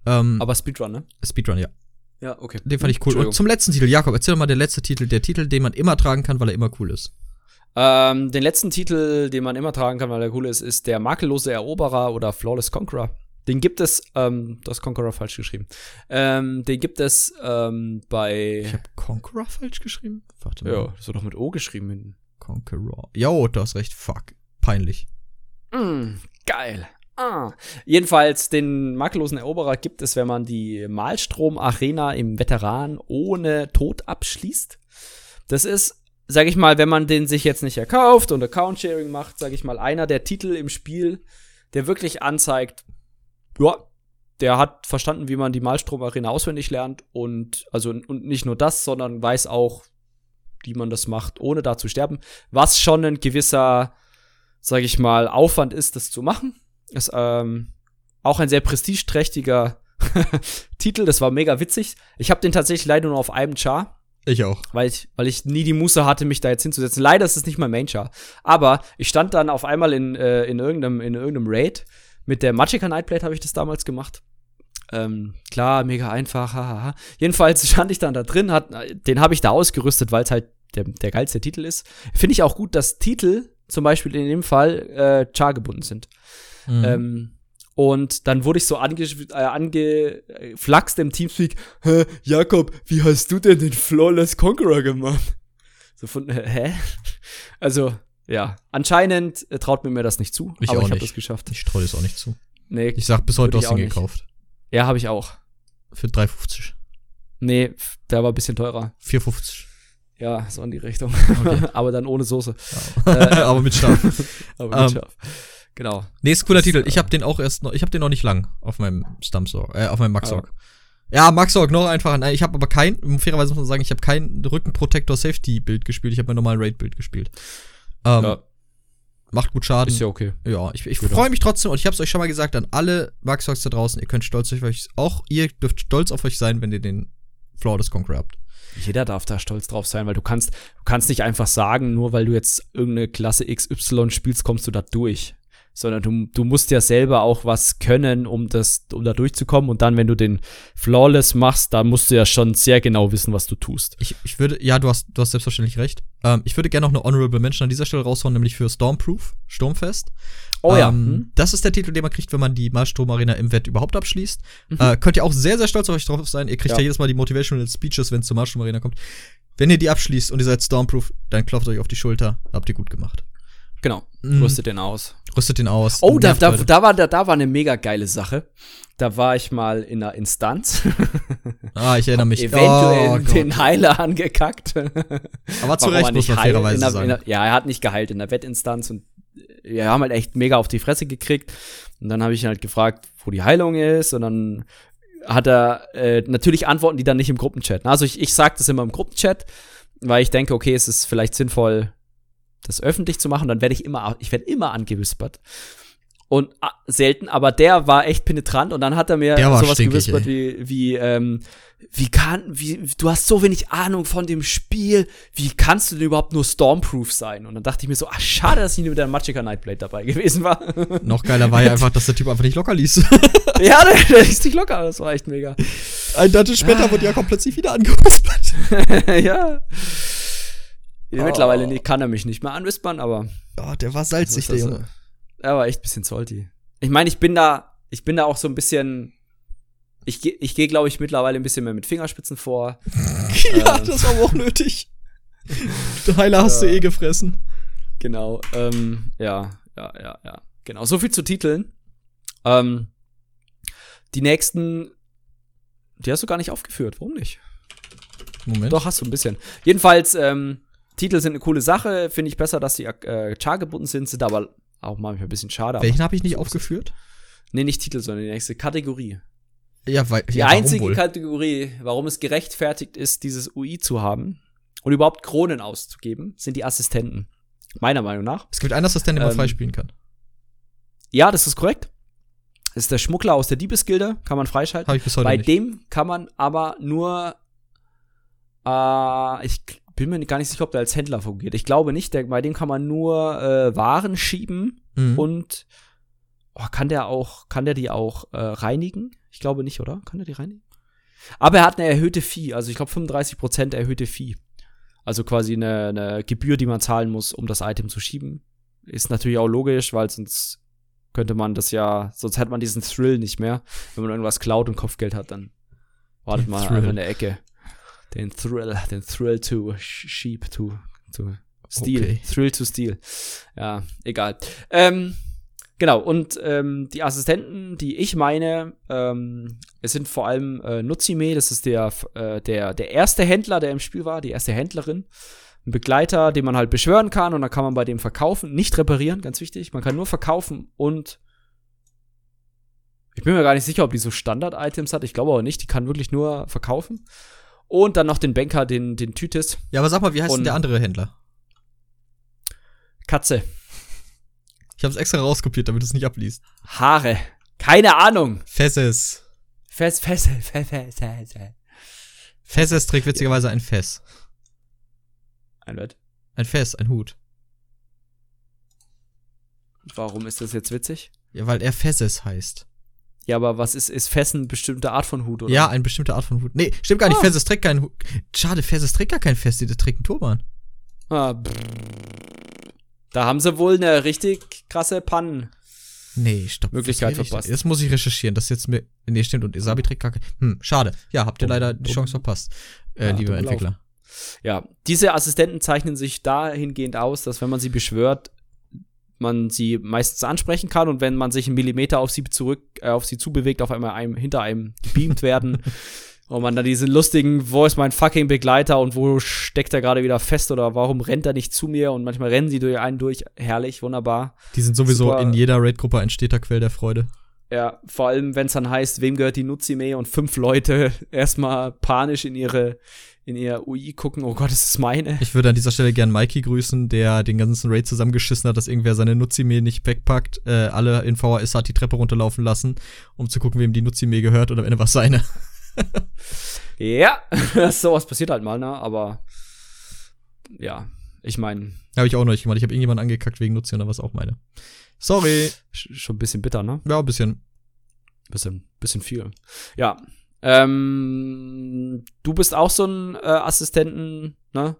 Ähm, Aber Speedrun, ne? Speedrun, ja. Ja, okay. Den fand ich cool. Und zum letzten Titel, Jakob, erzähl doch mal der letzte Titel, der Titel, den man immer tragen kann, weil er immer cool ist. Ähm, den letzten Titel, den man immer tragen kann, weil er cool ist, ist der makellose Eroberer oder Flawless Conqueror. Den gibt es, ähm, das Conqueror falsch geschrieben. Ähm, den gibt es ähm, bei. Ich habe Conqueror falsch geschrieben? Warte mal. Ja, das wird doch mit O geschrieben. Conqueror. Jo, du hast recht. Fuck. Peinlich. Mm, geil. Ah. Jedenfalls, den makellosen Eroberer gibt es, wenn man die Malstrom-Arena im Veteran ohne Tod abschließt. Das ist, sag ich mal, wenn man den sich jetzt nicht erkauft und Account-Sharing macht, sag ich mal, einer der Titel im Spiel, der wirklich anzeigt, ja, der hat verstanden, wie man die Malstrom-Arena auswendig lernt und also und nicht nur das, sondern weiß auch, wie man das macht, ohne da zu sterben. Was schon ein gewisser, sag ich mal, Aufwand ist, das zu machen. Ist ähm, auch ein sehr prestigeträchtiger Titel. Das war mega witzig. Ich habe den tatsächlich leider nur auf einem Char. Ich auch. Weil ich, weil ich nie die Muße hatte, mich da jetzt hinzusetzen. Leider ist es nicht mein Main Char. Aber ich stand dann auf einmal in, äh, in, irgendeinem, in irgendeinem Raid mit der Magicka Nightblade habe ich das damals gemacht. Ähm, klar, mega einfach, hahaha. Jedenfalls stand ich dann da drin, hat, den habe ich da ausgerüstet, weil es halt der, der geilste Titel ist. Finde ich auch gut, dass Titel zum Beispiel in dem Fall äh, Char gebunden sind. Mhm. Ähm, und dann wurde ich so ange, äh, angeflaxt im Teamspeak, hä, Jakob, wie hast du denn den Flawless Conqueror gemacht? So von, hä? Also, ja, anscheinend äh, traut mir mir das nicht zu, ich aber ich habe das geschafft. Ich traue es auch nicht zu. Nee, ich sag bis heute, du hast ihn gekauft. Ja, habe ich auch. Für 3,50. Nee, der war ein bisschen teurer. 4,50. Ja, so in die Richtung. Okay. aber dann ohne Soße. Ja. Äh, aber mit Schaf. aber mit um, Schaf. Genau. Nee, ist cooler das, Titel. Ich habe den auch erst noch, ich habe den noch nicht lang auf meinem Stumpsorg, äh, auf meinem Maxorg. Ja. ja, Maxorg noch einfacher. Nein, ich habe aber kein, fairerweise muss man sagen, ich habe kein Rückenprotector Safety Bild gespielt. Ich habe mein normalen Raid Bild gespielt. Ähm, ja. Macht gut Schaden. Ist ja okay. Ja, ich, ich freue mich trotzdem und ich habe es euch schon mal gesagt an alle Maxogs da draußen, ihr könnt stolz auf euch, auch ihr dürft stolz auf euch sein, wenn ihr den Flawless Conqueror habt. Jeder darf da stolz drauf sein, weil du kannst, du kannst nicht einfach sagen, nur weil du jetzt irgendeine Klasse XY spielst, kommst du da durch sondern du, du musst ja selber auch was können, um das, um da durchzukommen. Und dann, wenn du den Flawless machst, da musst du ja schon sehr genau wissen, was du tust. Ich, ich würde, ja, du hast, du hast selbstverständlich recht. Ähm, ich würde gerne noch eine Honorable Mention an dieser Stelle raushauen, nämlich für Stormproof, Sturmfest. Oh ja. Ähm, hm. Das ist der Titel, den man kriegt, wenn man die Malstrom Arena im Wett überhaupt abschließt. Mhm. Äh, könnt ihr auch sehr, sehr stolz auf euch drauf sein. Ihr kriegt ja, ja jedes Mal die Motivational Speeches, wenn es zur Malstrom Arena kommt. Wenn ihr die abschließt und ihr seid Stormproof, dann klopft euch auf die Schulter. Habt ihr gut gemacht. Genau. Mm. Rüstet den aus. Rüstet den aus. Oh, da, da, da, war, da, da war eine mega geile Sache. Da war ich mal in einer Instanz. Ah, ich erinnere mich. Eventuell oh, den Heiler angekackt. Aber zu Recht, muss man fairerweise der, sagen. Der, ja, er hat nicht geheilt in der Wettinstanz und wir haben halt echt mega auf die Fresse gekriegt. Und dann habe ich ihn halt gefragt, wo die Heilung ist. Und dann hat er äh, natürlich Antworten, die dann nicht im Gruppenchat. Also ich, ich sage das immer im Gruppenchat, weil ich denke, okay, es ist vielleicht sinnvoll, das öffentlich zu machen, dann werde ich immer, ich werde immer angewispert. Und ah, selten, aber der war echt penetrant und dann hat er mir sowas gewispert ey. wie, wie, ähm, wie kann, wie, du hast so wenig Ahnung von dem Spiel, wie kannst du denn überhaupt nur Stormproof sein? Und dann dachte ich mir so, ach, schade, dass ich nicht mit der Magicka Nightblade dabei gewesen war. Noch geiler war ja einfach, dass der Typ einfach nicht locker ließ. ja, der, der ließ nicht locker, das war echt mega. Ein Dungeon später ah. wurde Jakob plötzlich wieder angewispert. ja. Oh. Mittlerweile kann er mich nicht mehr anwispern, aber. Oh, der war salzig, der Junge. Er war echt ein bisschen salty. Ich meine, ich bin da, ich bin da auch so ein bisschen. Ich, ich gehe, glaube ich, mittlerweile ein bisschen mehr mit Fingerspitzen vor. ja, ähm, das war aber auch nötig. Du Heiler hast du eh gefressen. Genau, ähm, ja, ja, ja, ja. Genau, so viel zu Titeln. Ähm, die nächsten, die hast du gar nicht aufgeführt. Warum nicht? Moment. Doch, hast du ein bisschen. Jedenfalls, ähm, Titel sind eine coole Sache. Finde ich besser, dass die äh, char gebunden sind, sind aber auch manchmal ein bisschen schade. Welchen habe ich nicht aufgeführt? Nee, nicht Titel, sondern die nächste Kategorie. Ja, weil, die ja, einzige Kategorie, warum es gerechtfertigt ist, dieses UI zu haben und überhaupt Kronen auszugeben, sind die Assistenten. Meiner Meinung nach. Es gibt einen Assistenten, den man ähm, freispielen kann. Ja, das ist korrekt. Das ist der Schmuggler aus der Diebesgilde, kann man freischalten. Hab ich bis heute Bei nicht. dem kann man aber nur äh, ich bin mir gar nicht sicher, ob der als Händler fungiert. Ich glaube nicht, der, bei dem kann man nur äh, Waren schieben mhm. und oh, kann der auch, kann der die auch äh, reinigen? Ich glaube nicht, oder? Kann der die reinigen? Aber er hat eine erhöhte Fee, also ich glaube 35% erhöhte Fee. Also quasi eine, eine Gebühr, die man zahlen muss, um das Item zu schieben. Ist natürlich auch logisch, weil sonst könnte man das ja, sonst hätte man diesen Thrill nicht mehr. Wenn man irgendwas klaut und Kopfgeld hat, dann wartet mal einfach in der Ecke. Den Thrill, den Thrill to sheep, to, to steal. Okay. Thrill to steal. Ja, egal. Ähm, genau, und ähm, die Assistenten, die ich meine, ähm, es sind vor allem äh, Nutsime, das ist der, äh, der, der erste Händler, der im Spiel war, die erste Händlerin ein Begleiter, den man halt beschwören kann und dann kann man bei dem verkaufen, nicht reparieren, ganz wichtig. Man kann nur verkaufen und ich bin mir gar nicht sicher, ob die so Standard-Items hat. Ich glaube aber nicht. Die kann wirklich nur verkaufen. Und dann noch den Banker, den, den Tütes. Ja, aber sag mal, wie heißt und denn der andere Händler? Katze. Ich habe es extra rauskopiert, damit es nicht abliest. Haare. Keine Ahnung. Fesses. Fess, Fesse, Fesse, Fesse. Fesses trägt witzigerweise ein Fess. Ein was? Ein Fess, ein Hut. Warum ist das jetzt witzig? Ja, weil er Fesses heißt. Ja, aber was ist, ist Fess eine bestimmte Art von Hut, oder? Ja, eine bestimmte Art von Hut. Nee, stimmt gar nicht. Oh. Fesses trägt keinen Hut. Schade, Fesses trägt gar keinen Fest, der trägt einen Turban. Ah, da haben sie wohl eine richtig krasse Pannen. Nee, stopp. Möglichkeit verpasst. Das muss ich recherchieren. Das jetzt mir. Nee, stimmt. Und Isabi trägt gar keinen. Hm, schade. Ja, habt ihr leider die Chance verpasst, äh, ja, liebe Entwickler. Ja, diese Assistenten zeichnen sich dahingehend aus, dass wenn man sie beschwört, man sie meistens ansprechen kann und wenn man sich einen Millimeter auf sie zurück, äh, auf sie zubewegt, auf einmal einem, hinter einem gebeamt werden. und man dann diesen lustigen, wo ist mein fucking Begleiter und wo steckt er gerade wieder fest oder warum rennt er nicht zu mir und manchmal rennen sie durch einen durch. Herrlich, wunderbar. Die sind sowieso Super. in jeder Raid-Gruppe ein steter Quell der Freude. Ja, vor allem, wenn es dann heißt, wem gehört die Nutzime und fünf Leute erstmal panisch in ihre in ihr UI gucken, oh Gott, ist das meine. Ich würde an dieser Stelle gern Mikey grüßen, der den ganzen Raid zusammengeschissen hat, dass irgendwer seine Nutzime nicht wegpackt, äh, alle in VHS hat die Treppe runterlaufen lassen, um zu gucken, wem die Nutzime gehört und am Ende war seine. ja, sowas passiert halt mal, ne, aber ja, ich meine. Habe ich auch noch nicht gemacht. Ich habe irgendjemanden angekackt wegen Nutzi und dann war es auch meine. Sorry. Schon ein bisschen bitter, ne? Ja, ein bisschen. Bisschen, bisschen viel. Ja, ähm, du bist auch so ein äh, Assistenten, ne?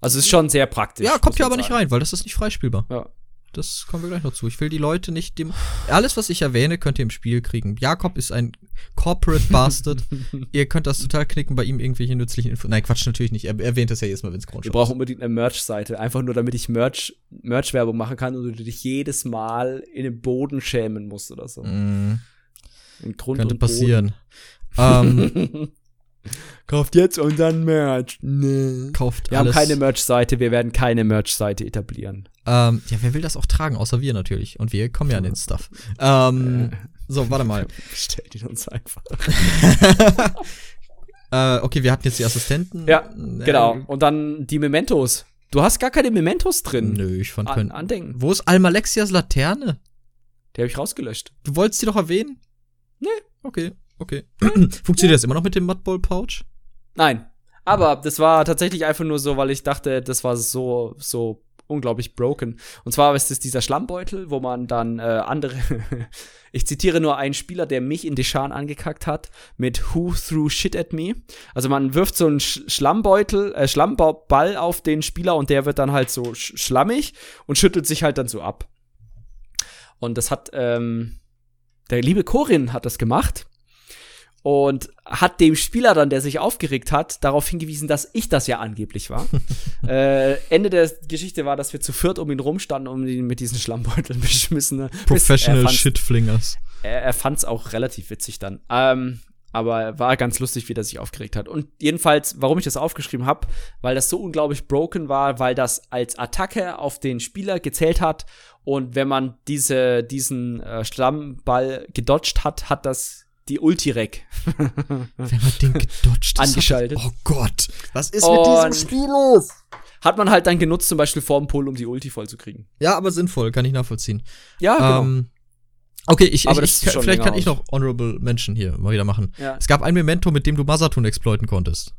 Also ist schon sehr praktisch. Ja, kommt hier aber sagen. nicht rein, weil das ist nicht freispielbar. Ja. Das kommen wir gleich noch zu. Ich will die Leute nicht dem. Alles, was ich erwähne, könnt ihr im Spiel kriegen. Jakob ist ein Corporate Bastard. ihr könnt das total knicken, bei ihm irgendwelche nützlichen Infos. Nein, Quatsch, natürlich nicht. Er erwähnt das ja jedes Mal, wenn es Grundschutz ist. Wir brauchen unbedingt eine Merch-Seite. Einfach nur, damit ich Merch, Merch-Werbung machen kann und du dich jedes Mal in den Boden schämen musst oder so. Mm. In Grund Könnte passieren. Ähm, Kauft jetzt unseren Merch. Nee. Kauft Wir alles. haben keine Merch-Seite, wir werden keine Merch-Seite etablieren. Ähm, ja, wer will das auch tragen, außer wir natürlich. Und wir kommen ja an den Stuff. Ähm, äh. So, warte mal. Bestellt ihn uns einfach. äh, okay, wir hatten jetzt die Assistenten. Ja, äh, genau. Und dann die Mementos. Du hast gar keine Mementos drin. Nö, ich fand kein. Andenken. Wo ist Almalexias Laterne? Die habe ich rausgelöscht. Du wolltest die doch erwähnen? Nee. Okay. Okay. Funktioniert das immer noch mit dem Mudball Pouch? Nein. Aber das war tatsächlich einfach nur so, weil ich dachte, das war so, so unglaublich broken. Und zwar ist es dieser Schlammbeutel, wo man dann äh, andere, ich zitiere nur einen Spieler, der mich in Deschan angekackt hat, mit Who threw shit at me. Also man wirft so einen Sch Schlammbeutel, äh, Schlammball auf den Spieler und der wird dann halt so sch schlammig und schüttelt sich halt dann so ab. Und das hat, ähm, der liebe Corin hat das gemacht und hat dem Spieler dann, der sich aufgeregt hat, darauf hingewiesen, dass ich das ja angeblich war. äh, Ende der Geschichte war, dass wir zu viert um ihn rumstanden, um ihn mit diesen Schlammbeuteln beschmissen. Professional Shitflingers. Er, er fand es auch relativ witzig dann. Ähm, aber war ganz lustig, wie der sich aufgeregt hat. Und jedenfalls, warum ich das aufgeschrieben habe, weil das so unglaublich broken war, weil das als Attacke auf den Spieler gezählt hat. Und wenn man diese, diesen äh, Schlammball gedodged hat, hat das die Ulti-Rec. Wenn man den gedodged Angeschaltet. Oh Gott. Was ist Und mit diesem Spiel los? Hat man halt dann genutzt, zum Beispiel vor dem Pull, um die Ulti voll zu kriegen. Ja, aber sinnvoll, kann ich nachvollziehen. Ja, genau. Ähm, okay, ich, ich, ich vielleicht kann ich noch Honorable Mention hier mal wieder machen. Ja. Es gab ein Memento, mit dem du Masatun exploiten konntest.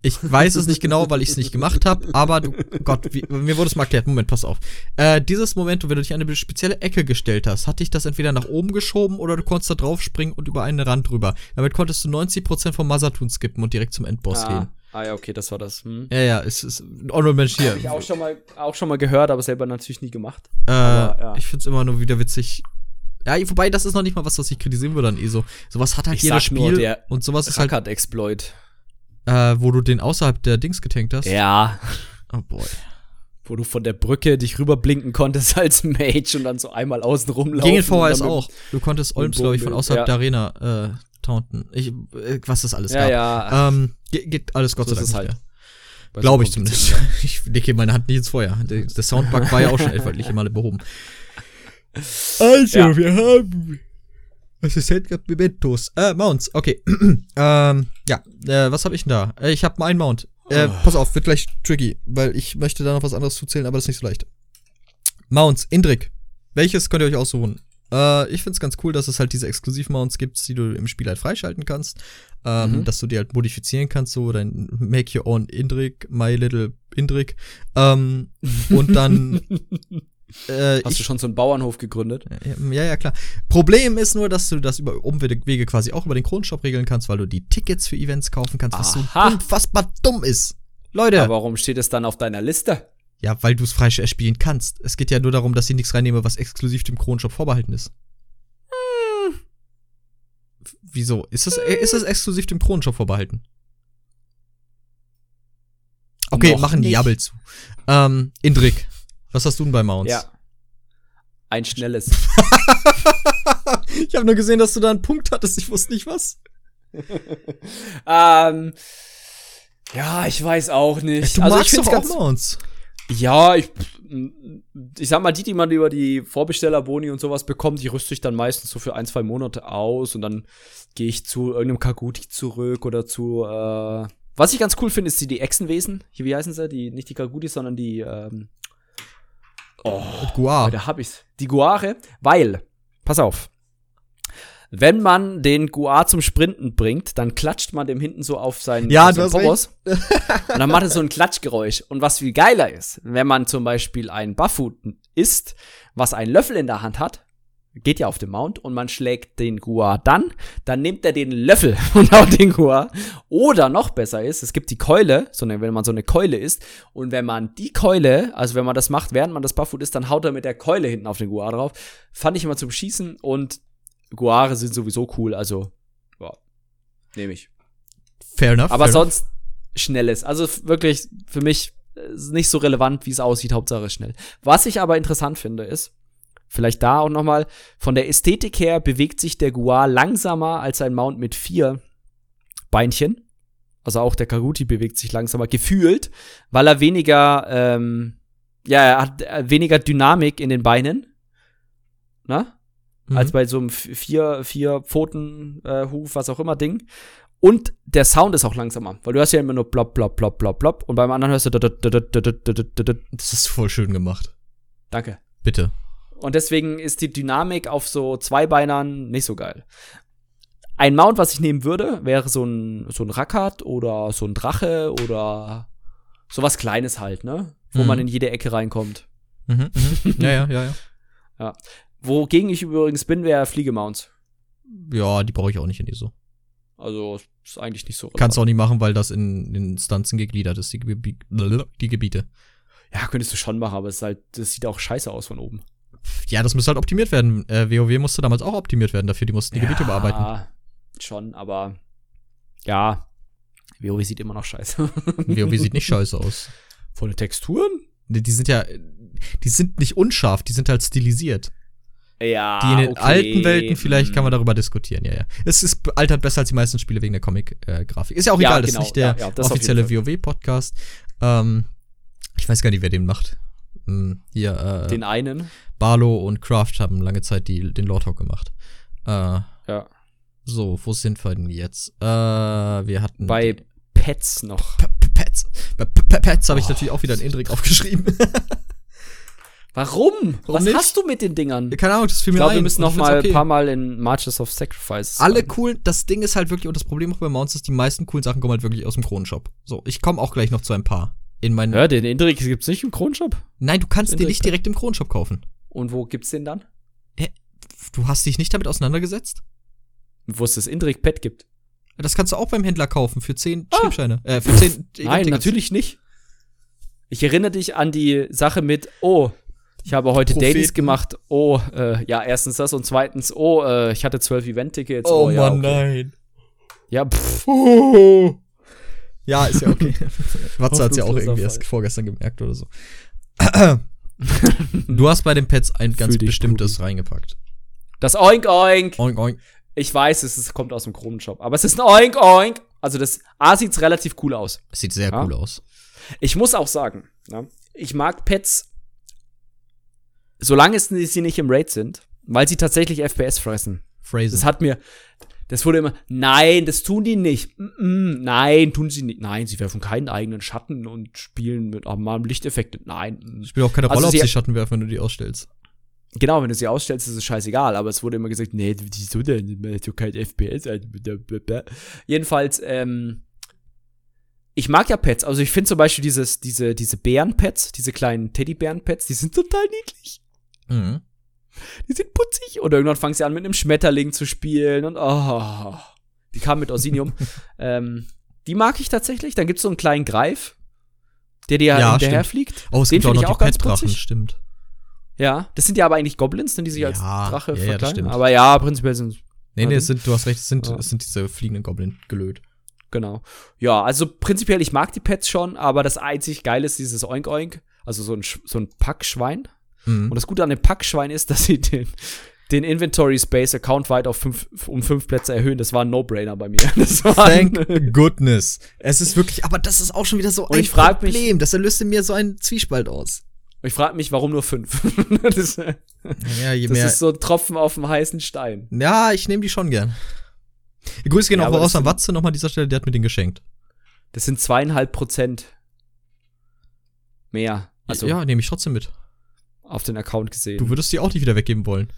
Ich weiß es nicht genau, weil ich es nicht gemacht habe, aber du, Gott, wie, mir wurde es mal erklärt. Moment, pass auf. Äh, dieses Moment, wenn du dich an eine spezielle Ecke gestellt hast, hat dich das entweder nach oben geschoben oder du konntest da drauf springen und über einen Rand drüber. Damit konntest du 90% vom Masatun skippen und direkt zum Endboss ah. gehen. Ah ja, okay, das war das. Hm. Ja, ja, es ist ein Honorable Mensch hier. Hab ich auch schon mal, auch schon mal gehört, aber selber natürlich nie gemacht. Äh, aber, ja. Ich find's immer nur wieder witzig. Ja, wobei das ist noch nicht mal was, was ich kritisieren würde an ESO. Sowas hat halt ich jedes Spiel und sowas ist halt Exploit. Äh, wo du den außerhalb der Dings getankt hast? Ja. Oh boy. Wo du von der Brücke dich rüberblinken konntest als Mage und dann so einmal außen rumlaufen. Ging in VHS auch. Du konntest Olms, glaube ich, von außerhalb ja. der Arena äh, taunten. Ich, äh, was das alles ja, gab. Ja. Ähm, geht, geht alles Gott so sei Dank halt. Glaube ich zumindest. ich lege meine Hand nicht ins Feuer. Der, der Soundbug war ja auch schon etliche Male behoben. Also, ja. wir haben Assistent gehabt Mementos. Äh, Mounts, okay. ähm, ja, äh, was habe ich denn da? Äh, ich habe einen Mount. Äh, oh. pass auf, wird gleich tricky, weil ich möchte da noch was anderes zuzählen, aber das ist nicht so leicht. Mounts, Indrik. Welches könnt ihr euch aussuchen? Äh, ich find's ganz cool, dass es halt diese Exklusiv-Mounts gibt, die du im Spiel halt freischalten kannst. Ähm, mhm. Dass du die halt modifizieren kannst, so dein Make Your Own Indrik, My Little Indrik. Ähm, und dann Äh, Hast ich, du schon so einen Bauernhof gegründet? Ja, ja, klar. Problem ist nur, dass du das über Umwege quasi auch über den Kronenshop regeln kannst, weil du die Tickets für Events kaufen kannst, was Aha. so unfassbar dumm ist. Leute. Aber warum steht es dann auf deiner Liste? Ja, weil du es frei spielen kannst. Es geht ja nur darum, dass ich nichts reinnehme, was exklusiv dem Kronenshop vorbehalten ist. Hm. Wieso? Ist es, hm. ist exklusiv dem Kronenshop vorbehalten? Okay, Noch machen die Jabbel zu. Ähm, Indrik. Was hast du denn bei Mounts? Ja. Ein schnelles. ich habe nur gesehen, dass du da einen Punkt hattest. Ich wusste nicht was. ähm, ja, ich weiß auch nicht. Du also magst ich doch auch Mounts. Ja, ich, ich sag mal, die, die man über die Vorbestellerboni und sowas bekommt, die rüste ich dann meistens so für ein, zwei Monate aus und dann gehe ich zu irgendeinem Kaguti zurück oder zu, äh, was ich ganz cool finde, ist die, die Echsenwesen. Wie heißen sie? Die, nicht die Kagutis, sondern die, ähm, Oh, Guar. Da hab ich's. Die Guare, weil, pass auf. Wenn man den Guar zum Sprinten bringt, dann klatscht man dem hinten so auf seinen, ja, auf seinen und dann macht es so ein Klatschgeräusch. Und was viel geiler ist, wenn man zum Beispiel ein Bufffood isst, was einen Löffel in der Hand hat, geht ja auf den Mount und man schlägt den Gua dann, dann nimmt er den Löffel und haut den Gua. Oder noch besser ist, es gibt die Keule, so wenn man so eine Keule isst und wenn man die Keule, also wenn man das macht, während man das Bufffood isst, dann haut er mit der Keule hinten auf den Gua drauf. Fand ich immer zum Schießen und Guare sind sowieso cool, also ja, nehme ich. Fair enough. Aber fair sonst enough. schnelles. Also wirklich für mich ist nicht so relevant, wie es aussieht, Hauptsache schnell. Was ich aber interessant finde, ist, Vielleicht da auch nochmal. Von der Ästhetik her bewegt sich der Guar langsamer als ein Mount mit vier Beinchen. Also auch der Kaguti bewegt sich langsamer, gefühlt, weil er weniger, ähm, ja, er hat äh, weniger Dynamik in den Beinen. Na? Mhm. Als bei so einem vier, vier Pfoten, äh, Huf, was auch immer Ding. Und der Sound ist auch langsamer, weil du hörst ja immer nur blop, blop, blop, blop, blop und beim anderen hörst du. Das ist voll schön gemacht. Danke. Bitte. Und deswegen ist die Dynamik auf so Zweibeinern nicht so geil. Ein Mount, was ich nehmen würde, wäre so ein, so ein Rackard oder so ein Drache oder sowas Kleines halt, ne? wo mhm. man in jede Ecke reinkommt. Mhm, mhm. Ja, ja, ja, ja. ja. Wogegen ich übrigens bin, wäre Fliegemounts. Ja, die brauche ich auch nicht in ISO. Also ist eigentlich nicht so. Relevant. Kannst du auch nicht machen, weil das in, in Instanzen gegliedert ist, die, Gebi die Gebiete. Ja, könntest du schon machen, aber es halt, das sieht auch scheiße aus von oben. Ja, das müsste halt optimiert werden. Äh, WoW musste damals auch optimiert werden dafür, die mussten die ja, Gebiete bearbeiten. Ja, schon, aber ja, WoW sieht immer noch scheiße. WoW sieht nicht scheiße aus. Von den Texturen? Die, die sind ja, die sind nicht unscharf, die sind halt stilisiert. Ja. Die in den okay. alten Welten, vielleicht kann man darüber diskutieren, ja, ja. Es ist altert besser als die meisten Spiele wegen der Comic-Grafik. Äh, ist ja auch ja, egal, genau. das ist genau. nicht der ja, ja, offizielle WoW-Podcast. Ähm, ich weiß gar nicht, wer den macht. Hm, hier, äh, Den einen. Barlow und Kraft haben lange Zeit die, den Lord Hawk gemacht. Äh, ja. So, wo sind wir denn jetzt? Äh, wir hatten. Bei Pets noch. Pets. Bei Pets habe ich oh. natürlich auch wieder einen Indrik aufgeschrieben. Warum? Warum Was nicht? hast du mit den Dingern? Keine Ahnung, das fiel mir ich glaub, ein. wir müssen noch mal okay. ein paar Mal in Marches of Sacrifice. Alle coolen, das Ding ist halt wirklich, und das Problem auch bei Mounts ist, die meisten coolen Sachen kommen halt wirklich aus dem Kronenshop. So, ich komme auch gleich noch zu ein paar. In meinen. Ja, den Indrik gibt's nicht im Kronenshop? Nein, du kannst den nicht direkt im Kronenshop kaufen. Und wo gibt's den dann? Hä? Du hast dich nicht damit auseinandergesetzt? Wo es das Indrik Pet gibt. Das kannst du auch beim Händler kaufen für 10 ah. Schriebscheine. Äh, für 10 Nein, natürlich nicht. Ich erinnere dich an die Sache mit, oh, ich habe heute Propheten. Dailies gemacht. Oh, äh, ja, erstens das und zweitens, oh, äh, ich hatte zwölf Event-Tickets. Oh, oh ja, Mann, okay. nein. Ja, pff. Oh. Ja, ist ja okay. Watze hat ja auch irgendwie erst vorgestern gemerkt oder so. du hast bei den Pets ein ganz bestimmtes gut. reingepackt. Das Oink Oink. Oink Oink. Ich weiß, es ist, kommt aus dem Kronenshop, aber es ist ein Oink Oink. Also das A sieht's relativ cool aus. Es sieht sehr ja? cool aus. Ich muss auch sagen, ja, ich mag Pets solange es sie nicht im Raid sind, weil sie tatsächlich FPS fressen. Phrasen. Das hat mir, das wurde immer, nein, das tun die nicht. Mm -mm, nein, tun sie nicht. Nein, sie werfen keinen eigenen Schatten und spielen mit normalen Lichteffekten. Nein. Es spielt auch keine also Rolle, ob sie Schatten werfen, wenn du die ausstellst. Genau, wenn du sie ausstellst, ist es scheißegal, aber es wurde immer gesagt, nee, wieso denn? So kein FPS. Jedenfalls, ähm, ich mag ja Pets. Also ich finde zum Beispiel dieses, diese, diese Bären-Pets, diese kleinen Teddybären-Pets, die sind total niedlich. Mhm. Die sind putzig. Und irgendwann fangen sie an, mit einem Schmetterling zu spielen. Und oh, die kamen mit Orsinium. ähm, die mag ich tatsächlich. Dann gibt's so einen kleinen Greif, der dir ja, hinterher fliegt. Oh, es Den gibt auch noch auch die Pet-Drachen, stimmt. Ja, das sind ja aber eigentlich Goblins, denn die sich ja, als Drache ja, verkleiden. Ja, aber ja, prinzipiell sind Nee, nee, es sind, du hast recht, es sind, es sind diese fliegenden Goblin gelöt. Genau. Ja, also prinzipiell, ich mag die Pets schon, aber das einzig Geile ist dieses Oink Oink, also so ein, so ein Packschwein. Mhm. Und das Gute an dem Packschwein ist, dass sie den, den Inventory Space Account weit auf fünf, um fünf Plätze erhöhen. Das war ein No-Brainer bei mir. Das war Thank goodness. Es ist wirklich, aber das ist auch schon wieder so und ein ich frag Problem. Mich, das löste mir so einen Zwiespalt aus. Ich frage mich, warum nur fünf? das, ja, je das mehr. ist so ein Tropfen auf dem heißen Stein. Ja, ich nehme die schon gern. Grüße gehen ja, auch raus an Watze nochmal an dieser Stelle, der hat mir den geschenkt. Das sind zweieinhalb Prozent mehr. Also ja, nehme ich trotzdem mit auf den Account gesehen. Du würdest die auch nicht wieder weggeben wollen.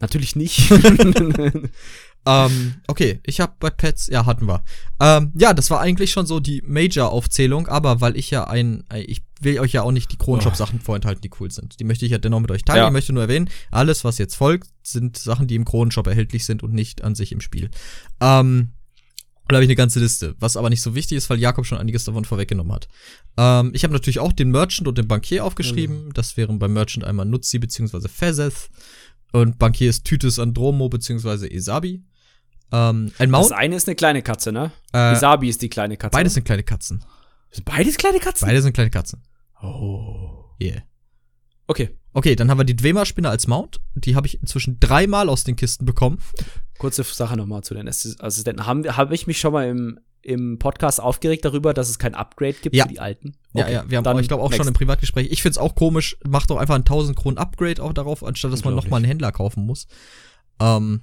Natürlich nicht. ähm, okay, ich habe bei Pets, ja, hatten wir. Ähm, ja, das war eigentlich schon so die Major-Aufzählung, aber weil ich ja ein, ich will euch ja auch nicht die Kronenshop-Sachen oh. vorenthalten, die cool sind. Die möchte ich ja dennoch mit euch teilen. Ja. Ich möchte nur erwähnen, alles, was jetzt folgt, sind Sachen, die im Kronenshop erhältlich sind und nicht an sich im Spiel. Ähm, da habe ich eine ganze Liste, was aber nicht so wichtig ist, weil Jakob schon einiges davon vorweggenommen hat. Ähm, ich habe natürlich auch den Merchant und den Bankier aufgeschrieben. Mhm. Das wären beim Merchant einmal Nutzi bzw. Fezeth und Bankier ist Tytus Andromo bzw. Esabi. Ähm, ein Mount. Das eine ist eine kleine Katze, ne? Äh, Esabi ist die kleine Katze. Beides sind kleine Katzen. Sind beides kleine Katzen? Beide sind kleine Katzen. Oh. Yeah. Okay. Okay, dann haben wir die Dwemer-Spinne als Mount. Die habe ich inzwischen dreimal aus den Kisten bekommen. Kurze Sache nochmal zu den Assistenten. Habe hab ich mich schon mal im, im Podcast aufgeregt darüber, dass es kein Upgrade gibt ja. für die alten? Okay, ja, ja, wir haben, auch, ich glaube, auch next. schon im Privatgespräch. Ich finde es auch komisch, macht doch einfach ein 1000 Kronen Upgrade auch darauf, anstatt dass man nochmal einen Händler kaufen muss. Ähm,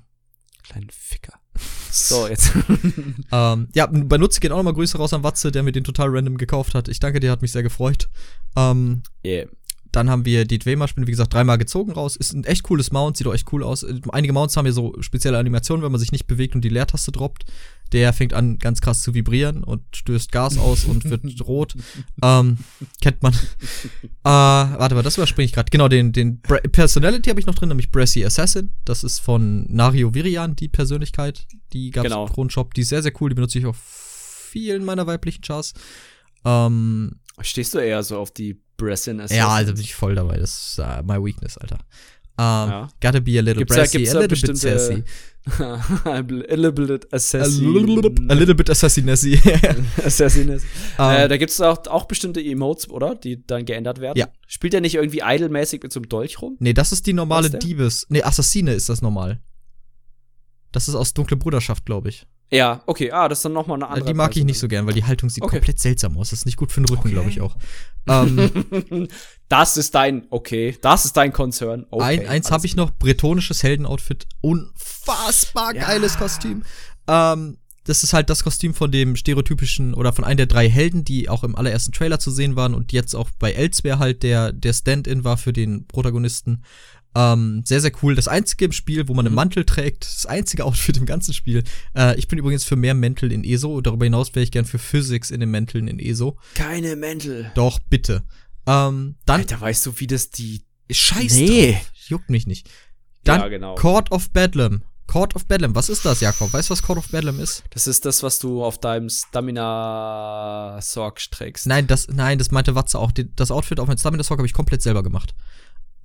Kleinen Ficker. So, jetzt. ähm, ja, bei Nutze geht auch nochmal Grüße raus an Watze, der mir den total random gekauft hat. Ich danke dir, hat mich sehr gefreut. Ähm, yeah. Dann haben wir die Dwemer-Spinne, wie gesagt, dreimal gezogen raus. Ist ein echt cooles Mount, sieht auch echt cool aus. Einige Mounts haben ja so spezielle Animationen, wenn man sich nicht bewegt und die Leertaste droppt. Der fängt an, ganz krass zu vibrieren und stößt Gas aus und wird rot. Ähm, kennt man. äh, warte mal, das überspringe ich gerade. Genau, den, den Bra Personality habe ich noch drin, nämlich Brassy Assassin. Das ist von Nario Virian, die Persönlichkeit. Die gab es genau. im Kronshop. Die ist sehr, sehr cool. Die benutze ich auf vielen meiner weiblichen Chars. Ähm, Stehst du eher so auf die Bressin Assassin? Ja, also bin ich voll dabei. Das ist uh, my weakness, Alter. Um, ja. Gotta be a little gibt's brassy, da, a little bit sassy. a little bit assassin. A little bit assassinessy. assassinessy. Um, äh, da gibt es auch, auch bestimmte Emotes, oder? Die dann geändert werden. Ja. Spielt er nicht irgendwie idlemäßig mit so einem Dolch rum? Nee, das ist die normale Diebes. Nee, Assassine ist das normal. Das ist aus Dunkle Bruderschaft, glaube ich. Ja, okay. Ah, das ist dann nochmal eine andere. Die mag Preise ich nicht so gern, weil die Haltung sieht okay. komplett seltsam aus. Das ist nicht gut für den Rücken, okay. glaube ich auch. Ähm, das ist dein, okay, das ist dein Concern. Okay, ein, eins habe ich noch, bretonisches Heldenoutfit. Unfassbar ja. geiles Kostüm. Ähm, das ist halt das Kostüm von dem stereotypischen oder von einem der drei Helden, die auch im allerersten Trailer zu sehen waren und jetzt auch bei Elsewhere halt der, der Stand-in war für den Protagonisten. Ähm, sehr, sehr cool. Das einzige im Spiel, wo man einen mhm. Mantel trägt, das einzige Outfit im ganzen Spiel. Äh, ich bin übrigens für mehr Mäntel in ESO. Darüber hinaus wäre ich gern für Physics in den Mänteln in ESO. Keine Mäntel. Doch, bitte. Ähm, dann. Alter, weißt du, wie das die. Scheiße. Nee. Juckt mich nicht. Dann ja, genau. Court of Bedlam. Court of Bedlam, was ist das, Jakob? Weißt du, was Court of Bedlam ist? Das ist das, was du auf deinem Stamina Sorg trägst. Nein, das, nein, das meinte Watze auch. Das Outfit auf meinem Stamina Sorg habe ich komplett selber gemacht.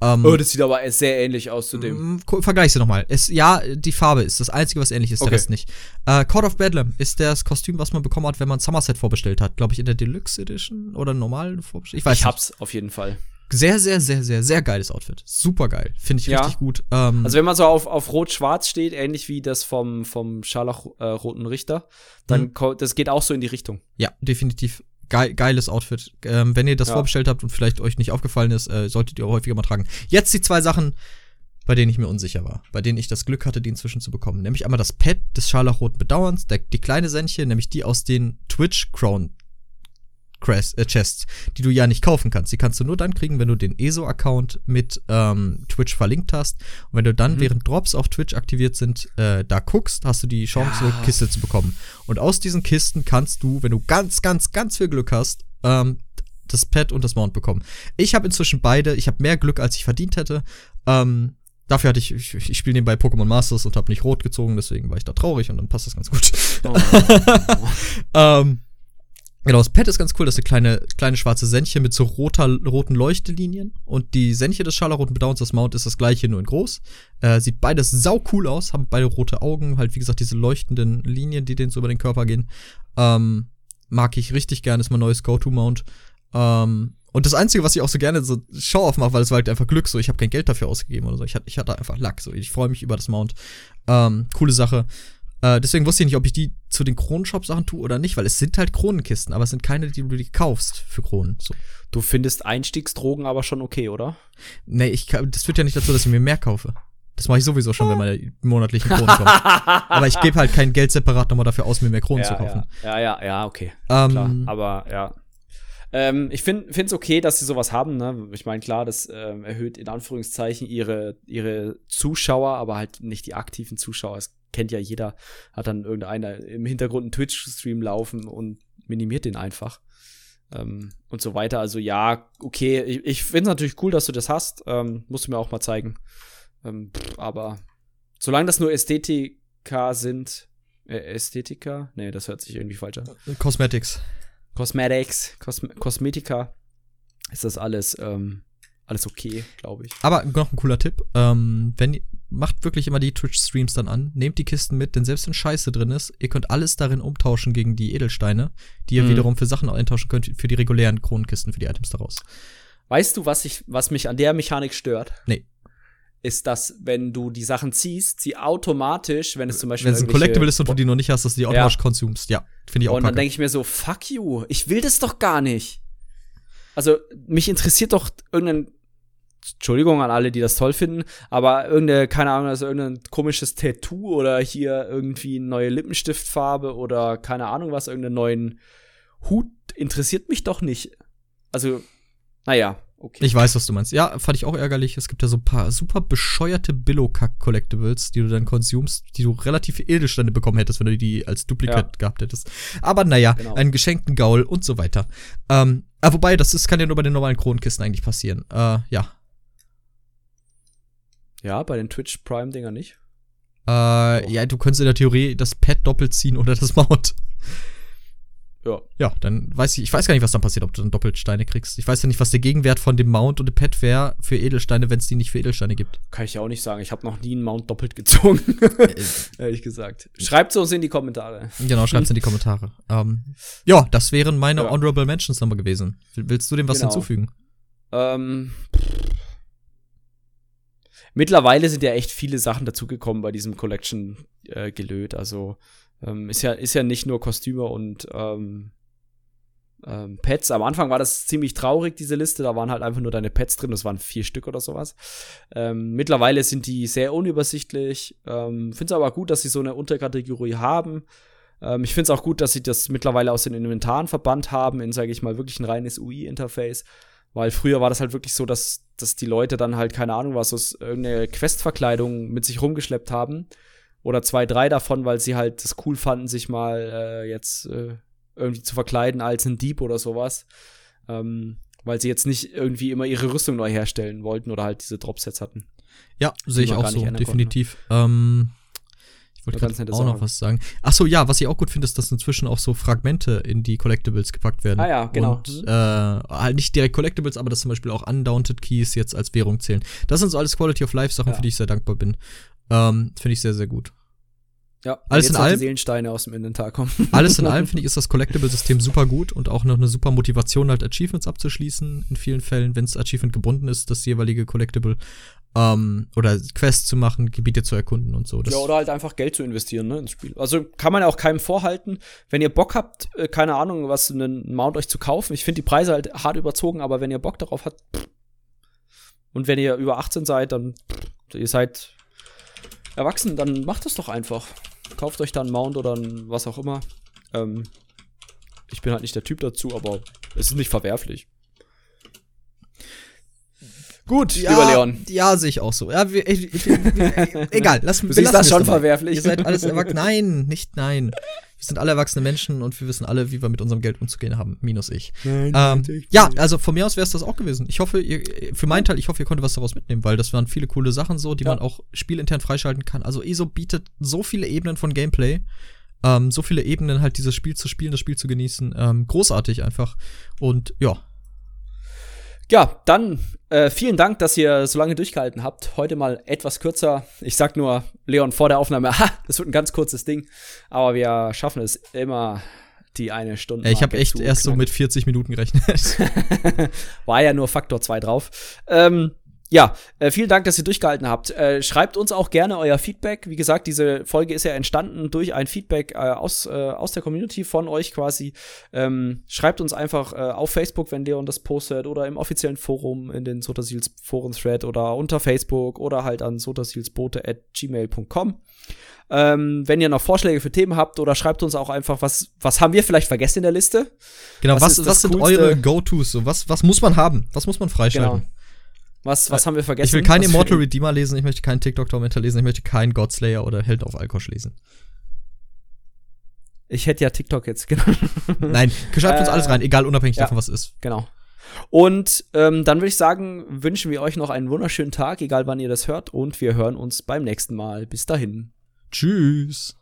Ähm, oh, das sieht aber sehr ähnlich aus zu dem. Mm, vergleich sie nochmal. Ja, die Farbe ist das Einzige, was ähnlich ist, okay. der Rest nicht. Äh, Court of Bedlam ist das Kostüm, was man bekommen hat, wenn man Somerset vorbestellt hat. Glaube ich, in der Deluxe Edition oder normal vorbestellt. Ich weiß Ich nicht. hab's auf jeden Fall. Sehr, sehr, sehr, sehr, sehr geiles Outfit. Super geil. Finde ich ja. richtig gut. Ähm, also wenn man so auf, auf Rot-Schwarz steht, ähnlich wie das vom, vom Scharlach-Roten äh, Richter, dann mhm. das geht auch so in die Richtung. Ja, definitiv geil, geiles Outfit. Ähm, wenn ihr das ja. vorbestellt habt und vielleicht euch nicht aufgefallen ist, äh, solltet ihr auch häufiger mal tragen. Jetzt die zwei Sachen, bei denen ich mir unsicher war, bei denen ich das Glück hatte, die inzwischen zu bekommen. Nämlich einmal das Pad des Scharlachroten Bedauerns, der, die kleine Senche, nämlich die aus den Twitch Crown Chests, die du ja nicht kaufen kannst. Die kannst du nur dann kriegen, wenn du den ESO-Account mit ähm, Twitch verlinkt hast. Und wenn du dann, mhm. während Drops auf Twitch aktiviert sind, äh, da guckst, hast du die Chance, ja. eine Kiste zu bekommen. Und aus diesen Kisten kannst du, wenn du ganz, ganz, ganz viel Glück hast, ähm, das Pad und das Mount bekommen. Ich habe inzwischen beide. Ich habe mehr Glück, als ich verdient hätte. Ähm, Dafür hatte ich, ich, ich spiele nebenbei Pokémon Masters und habe nicht rot gezogen, deswegen war ich da traurig und dann passt das ganz gut. Oh. ähm, Genau, das Pad ist ganz cool. Das ist eine kleine, kleine schwarze Senche mit so roter, roten Leuchtelinien. Und die Senche des Scharlachroten Bedauerns, das Mount, ist das gleiche, nur in groß. Äh, sieht beides sau cool aus, haben beide rote Augen, halt wie gesagt diese leuchtenden Linien, die denen so über den Körper gehen. Ähm, mag ich richtig gerne, ist mein neues Go-To-Mount. Ähm, und das Einzige, was ich auch so gerne so Show-off mache, weil es war halt einfach Glück, so ich habe kein Geld dafür ausgegeben oder so. Ich hatte, ich hatte einfach Lack, so ich freue mich über das Mount. Ähm, coole Sache. Äh, deswegen wusste ich nicht, ob ich die zu den Kronenshop-Sachen tue oder nicht, weil es sind halt Kronenkisten, aber es sind keine, die du die kaufst für Kronen. So. Du findest Einstiegsdrogen aber schon okay, oder? Nee, ich, das führt ja nicht dazu, dass ich mir mehr kaufe. Das mache ich sowieso schon, wenn meine monatlichen Kronen kommen. aber ich gebe halt kein Geld separat nochmal dafür aus, mir mehr Kronen ja, zu kaufen. Ja, ja, ja, ja okay. Ähm, klar. Aber ja. Ähm, ich finde es okay, dass sie sowas haben. Ne? Ich meine, klar, das ähm, erhöht in Anführungszeichen ihre, ihre Zuschauer, aber halt nicht die aktiven Zuschauer. Es kennt ja jeder, hat dann irgendeiner im Hintergrund einen Twitch-Stream laufen und minimiert den einfach. Ähm, und so weiter. Also ja, okay, ich, ich finde es natürlich cool, dass du das hast. Ähm, musst du mir auch mal zeigen. Ähm, pff, aber solange das nur Ästhetika sind, Ästhetika? Nee, das hört sich irgendwie falsch an. Cosmetics. Cosmetics, Cos Kosmetika, ist das alles, ähm, alles okay, glaube ich. Aber noch ein cooler Tipp. Ähm, wenn macht wirklich immer die Twitch-Streams dann an, nehmt die Kisten mit, denn selbst wenn Scheiße drin ist, ihr könnt alles darin umtauschen gegen die Edelsteine, die ihr mhm. wiederum für Sachen eintauschen könnt, für die regulären Kronenkisten, für die Items daraus. Weißt du, was ich, was mich an der Mechanik stört? Nee. Ist, dass, wenn du die Sachen ziehst, sie automatisch, wenn es zum Beispiel. Wenn es ein Collectible ist und du die noch nicht hast, dass du die automatisch ja. konsumst. Ja, finde ich auch Und dann denke ich mir so, fuck you, ich will das doch gar nicht. Also, mich interessiert doch irgendein Entschuldigung an alle, die das toll finden, aber irgendeine, keine Ahnung, also irgendein komisches Tattoo oder hier irgendwie eine neue Lippenstiftfarbe oder keine Ahnung was, irgendeinen neuen Hut interessiert mich doch nicht. Also, naja, Okay. Ich weiß, was du meinst. Ja, fand ich auch ärgerlich. Es gibt ja so ein paar super bescheuerte Billo-Kack-Collectibles, die du dann konsumst, die du relativ Edelsteine bekommen hättest, wenn du die als Duplikat ja. gehabt hättest. Aber naja, genau. einen geschenkten Gaul und so weiter. Ähm, ah, wobei, das ist, kann ja nur bei den normalen Kronenkisten eigentlich passieren. Äh, ja. Ja, bei den Twitch Prime-Dinger nicht. Äh, ja, du könntest in der Theorie das Pad doppelt ziehen oder das Mount. Ja. Ja, dann weiß ich, ich weiß gar nicht, was dann passiert, ob du dann doppelt Steine kriegst. Ich weiß ja nicht, was der Gegenwert von dem Mount und dem Pad wäre für Edelsteine, wenn es die nicht für Edelsteine gibt. Kann ich ja auch nicht sagen. Ich habe noch nie einen Mount doppelt gezogen. Ehrlich gesagt. Schreibt es uns in die Kommentare. Genau, schreibt es in die Kommentare. Ähm, ja, das wären meine ja. Honorable Mentions nochmal gewesen. Willst du dem was genau. hinzufügen? Ähm. Mittlerweile sind ja echt viele Sachen dazugekommen bei diesem Collection äh, gelöt. Also ähm, ist, ja, ist ja nicht nur Kostüme und ähm, ähm, Pets. Am Anfang war das ziemlich traurig, diese Liste. Da waren halt einfach nur deine Pets drin. Das waren vier Stück oder sowas. Ähm, mittlerweile sind die sehr unübersichtlich. Ähm, finde es aber gut, dass sie so eine Unterkategorie haben. Ähm, ich finde es auch gut, dass sie das mittlerweile aus den Inventaren verbannt haben in, sage ich mal, wirklich ein reines UI-Interface. Weil früher war das halt wirklich so, dass, dass die Leute dann halt, keine Ahnung was, aus irgendeine Questverkleidung mit sich rumgeschleppt haben oder zwei, drei davon, weil sie halt das cool fanden, sich mal äh, jetzt äh, irgendwie zu verkleiden als ein Dieb oder sowas. Ähm, weil sie jetzt nicht irgendwie immer ihre Rüstung neu herstellen wollten oder halt diese Dropsets hatten. Ja, sehe ich auch so, definitiv. Ähm, ich wollte gerade auch sagen. noch was sagen. Ach so, ja, was ich auch gut finde, ist, dass inzwischen auch so Fragmente in die Collectibles gepackt werden. Ah ja, genau. Und, mhm. äh, halt nicht direkt Collectibles, aber dass zum Beispiel auch Undaunted Keys jetzt als Währung zählen. Das sind so alles Quality of Life Sachen, ja. für die ich sehr dankbar bin. Ähm, finde ich sehr, sehr gut. Ja, alles in allem Seelensteine aus dem Inventar kommen. alles in allem finde ich ist das Collectible-System super gut und auch noch eine super Motivation halt Achievements abzuschließen in vielen Fällen, wenn es Achievement gebunden ist, das jeweilige Collectible ähm, oder Quests zu machen, Gebiete zu erkunden und so. Das ja, oder halt einfach Geld zu investieren ne, ins Spiel. Also kann man ja auch keinem vorhalten, wenn ihr Bock habt, äh, keine Ahnung, was einen Mount euch zu kaufen. Ich finde die Preise halt hart überzogen, aber wenn ihr Bock darauf habt pff. und wenn ihr über 18 seid, dann pff, ihr seid erwachsen, dann macht das doch einfach. Kauft euch da einen Mount oder ein was auch immer. Ähm, ich bin halt nicht der Typ dazu, aber es ist nicht verwerflich. Gut, ja, lieber Leon. Ja, sehe ich auch so. Ja, wir, ich, wir, egal, lass mich. Ist das schon dabei. verwerflich? Ihr seid alles erwachsen. Nein, nicht nein. Wir sind alle erwachsene Menschen und wir wissen alle, wie wir mit unserem Geld umzugehen haben. Minus ich. Nein, ähm, ja, also von mir aus wäre es das auch gewesen. Ich hoffe, ihr, für meinen Teil, ich hoffe, ihr konntet was daraus mitnehmen, weil das waren viele coole Sachen so, die ja. man auch spielintern freischalten kann. Also ESO bietet so viele Ebenen von Gameplay. Ähm, so viele Ebenen halt dieses Spiel zu spielen, das Spiel zu genießen. Ähm, großartig einfach. Und ja, ja, dann äh, vielen Dank, dass ihr so lange durchgehalten habt. Heute mal etwas kürzer. Ich sag nur, Leon, vor der Aufnahme, ha, das wird ein ganz kurzes Ding. Aber wir schaffen es immer, die eine Stunde. Ich habe echt erst so mit 40 Minuten gerechnet. War ja nur Faktor 2 drauf. Ähm, ja, äh, vielen Dank, dass ihr durchgehalten habt. Äh, schreibt uns auch gerne euer Feedback. Wie gesagt, diese Folge ist ja entstanden durch ein Feedback äh, aus, äh, aus der Community von euch quasi. Ähm, schreibt uns einfach äh, auf Facebook, wenn Leon das postet, oder im offiziellen Forum in den Sotasils Foren-Thread oder unter Facebook oder halt an sotasilsbote at gmail.com. Ähm, wenn ihr noch Vorschläge für Themen habt oder schreibt uns auch einfach, was, was haben wir vielleicht vergessen in der Liste? Genau, was, was, was sind eure Go-Tos? So, was, was muss man haben? Was muss man freischalten? Genau. Was, was haben wir vergessen? Ich will keinen Immortal Redeemer lesen, ich möchte keinen TikTok-Tormentor lesen, ich möchte keinen Godslayer oder Held auf Alkosch lesen. Ich hätte ja TikTok jetzt, genau. Nein, schreibt uns alles rein, egal unabhängig ja, davon, was ist. Genau. Und ähm, dann würde ich sagen, wünschen wir euch noch einen wunderschönen Tag, egal wann ihr das hört, und wir hören uns beim nächsten Mal. Bis dahin. Tschüss.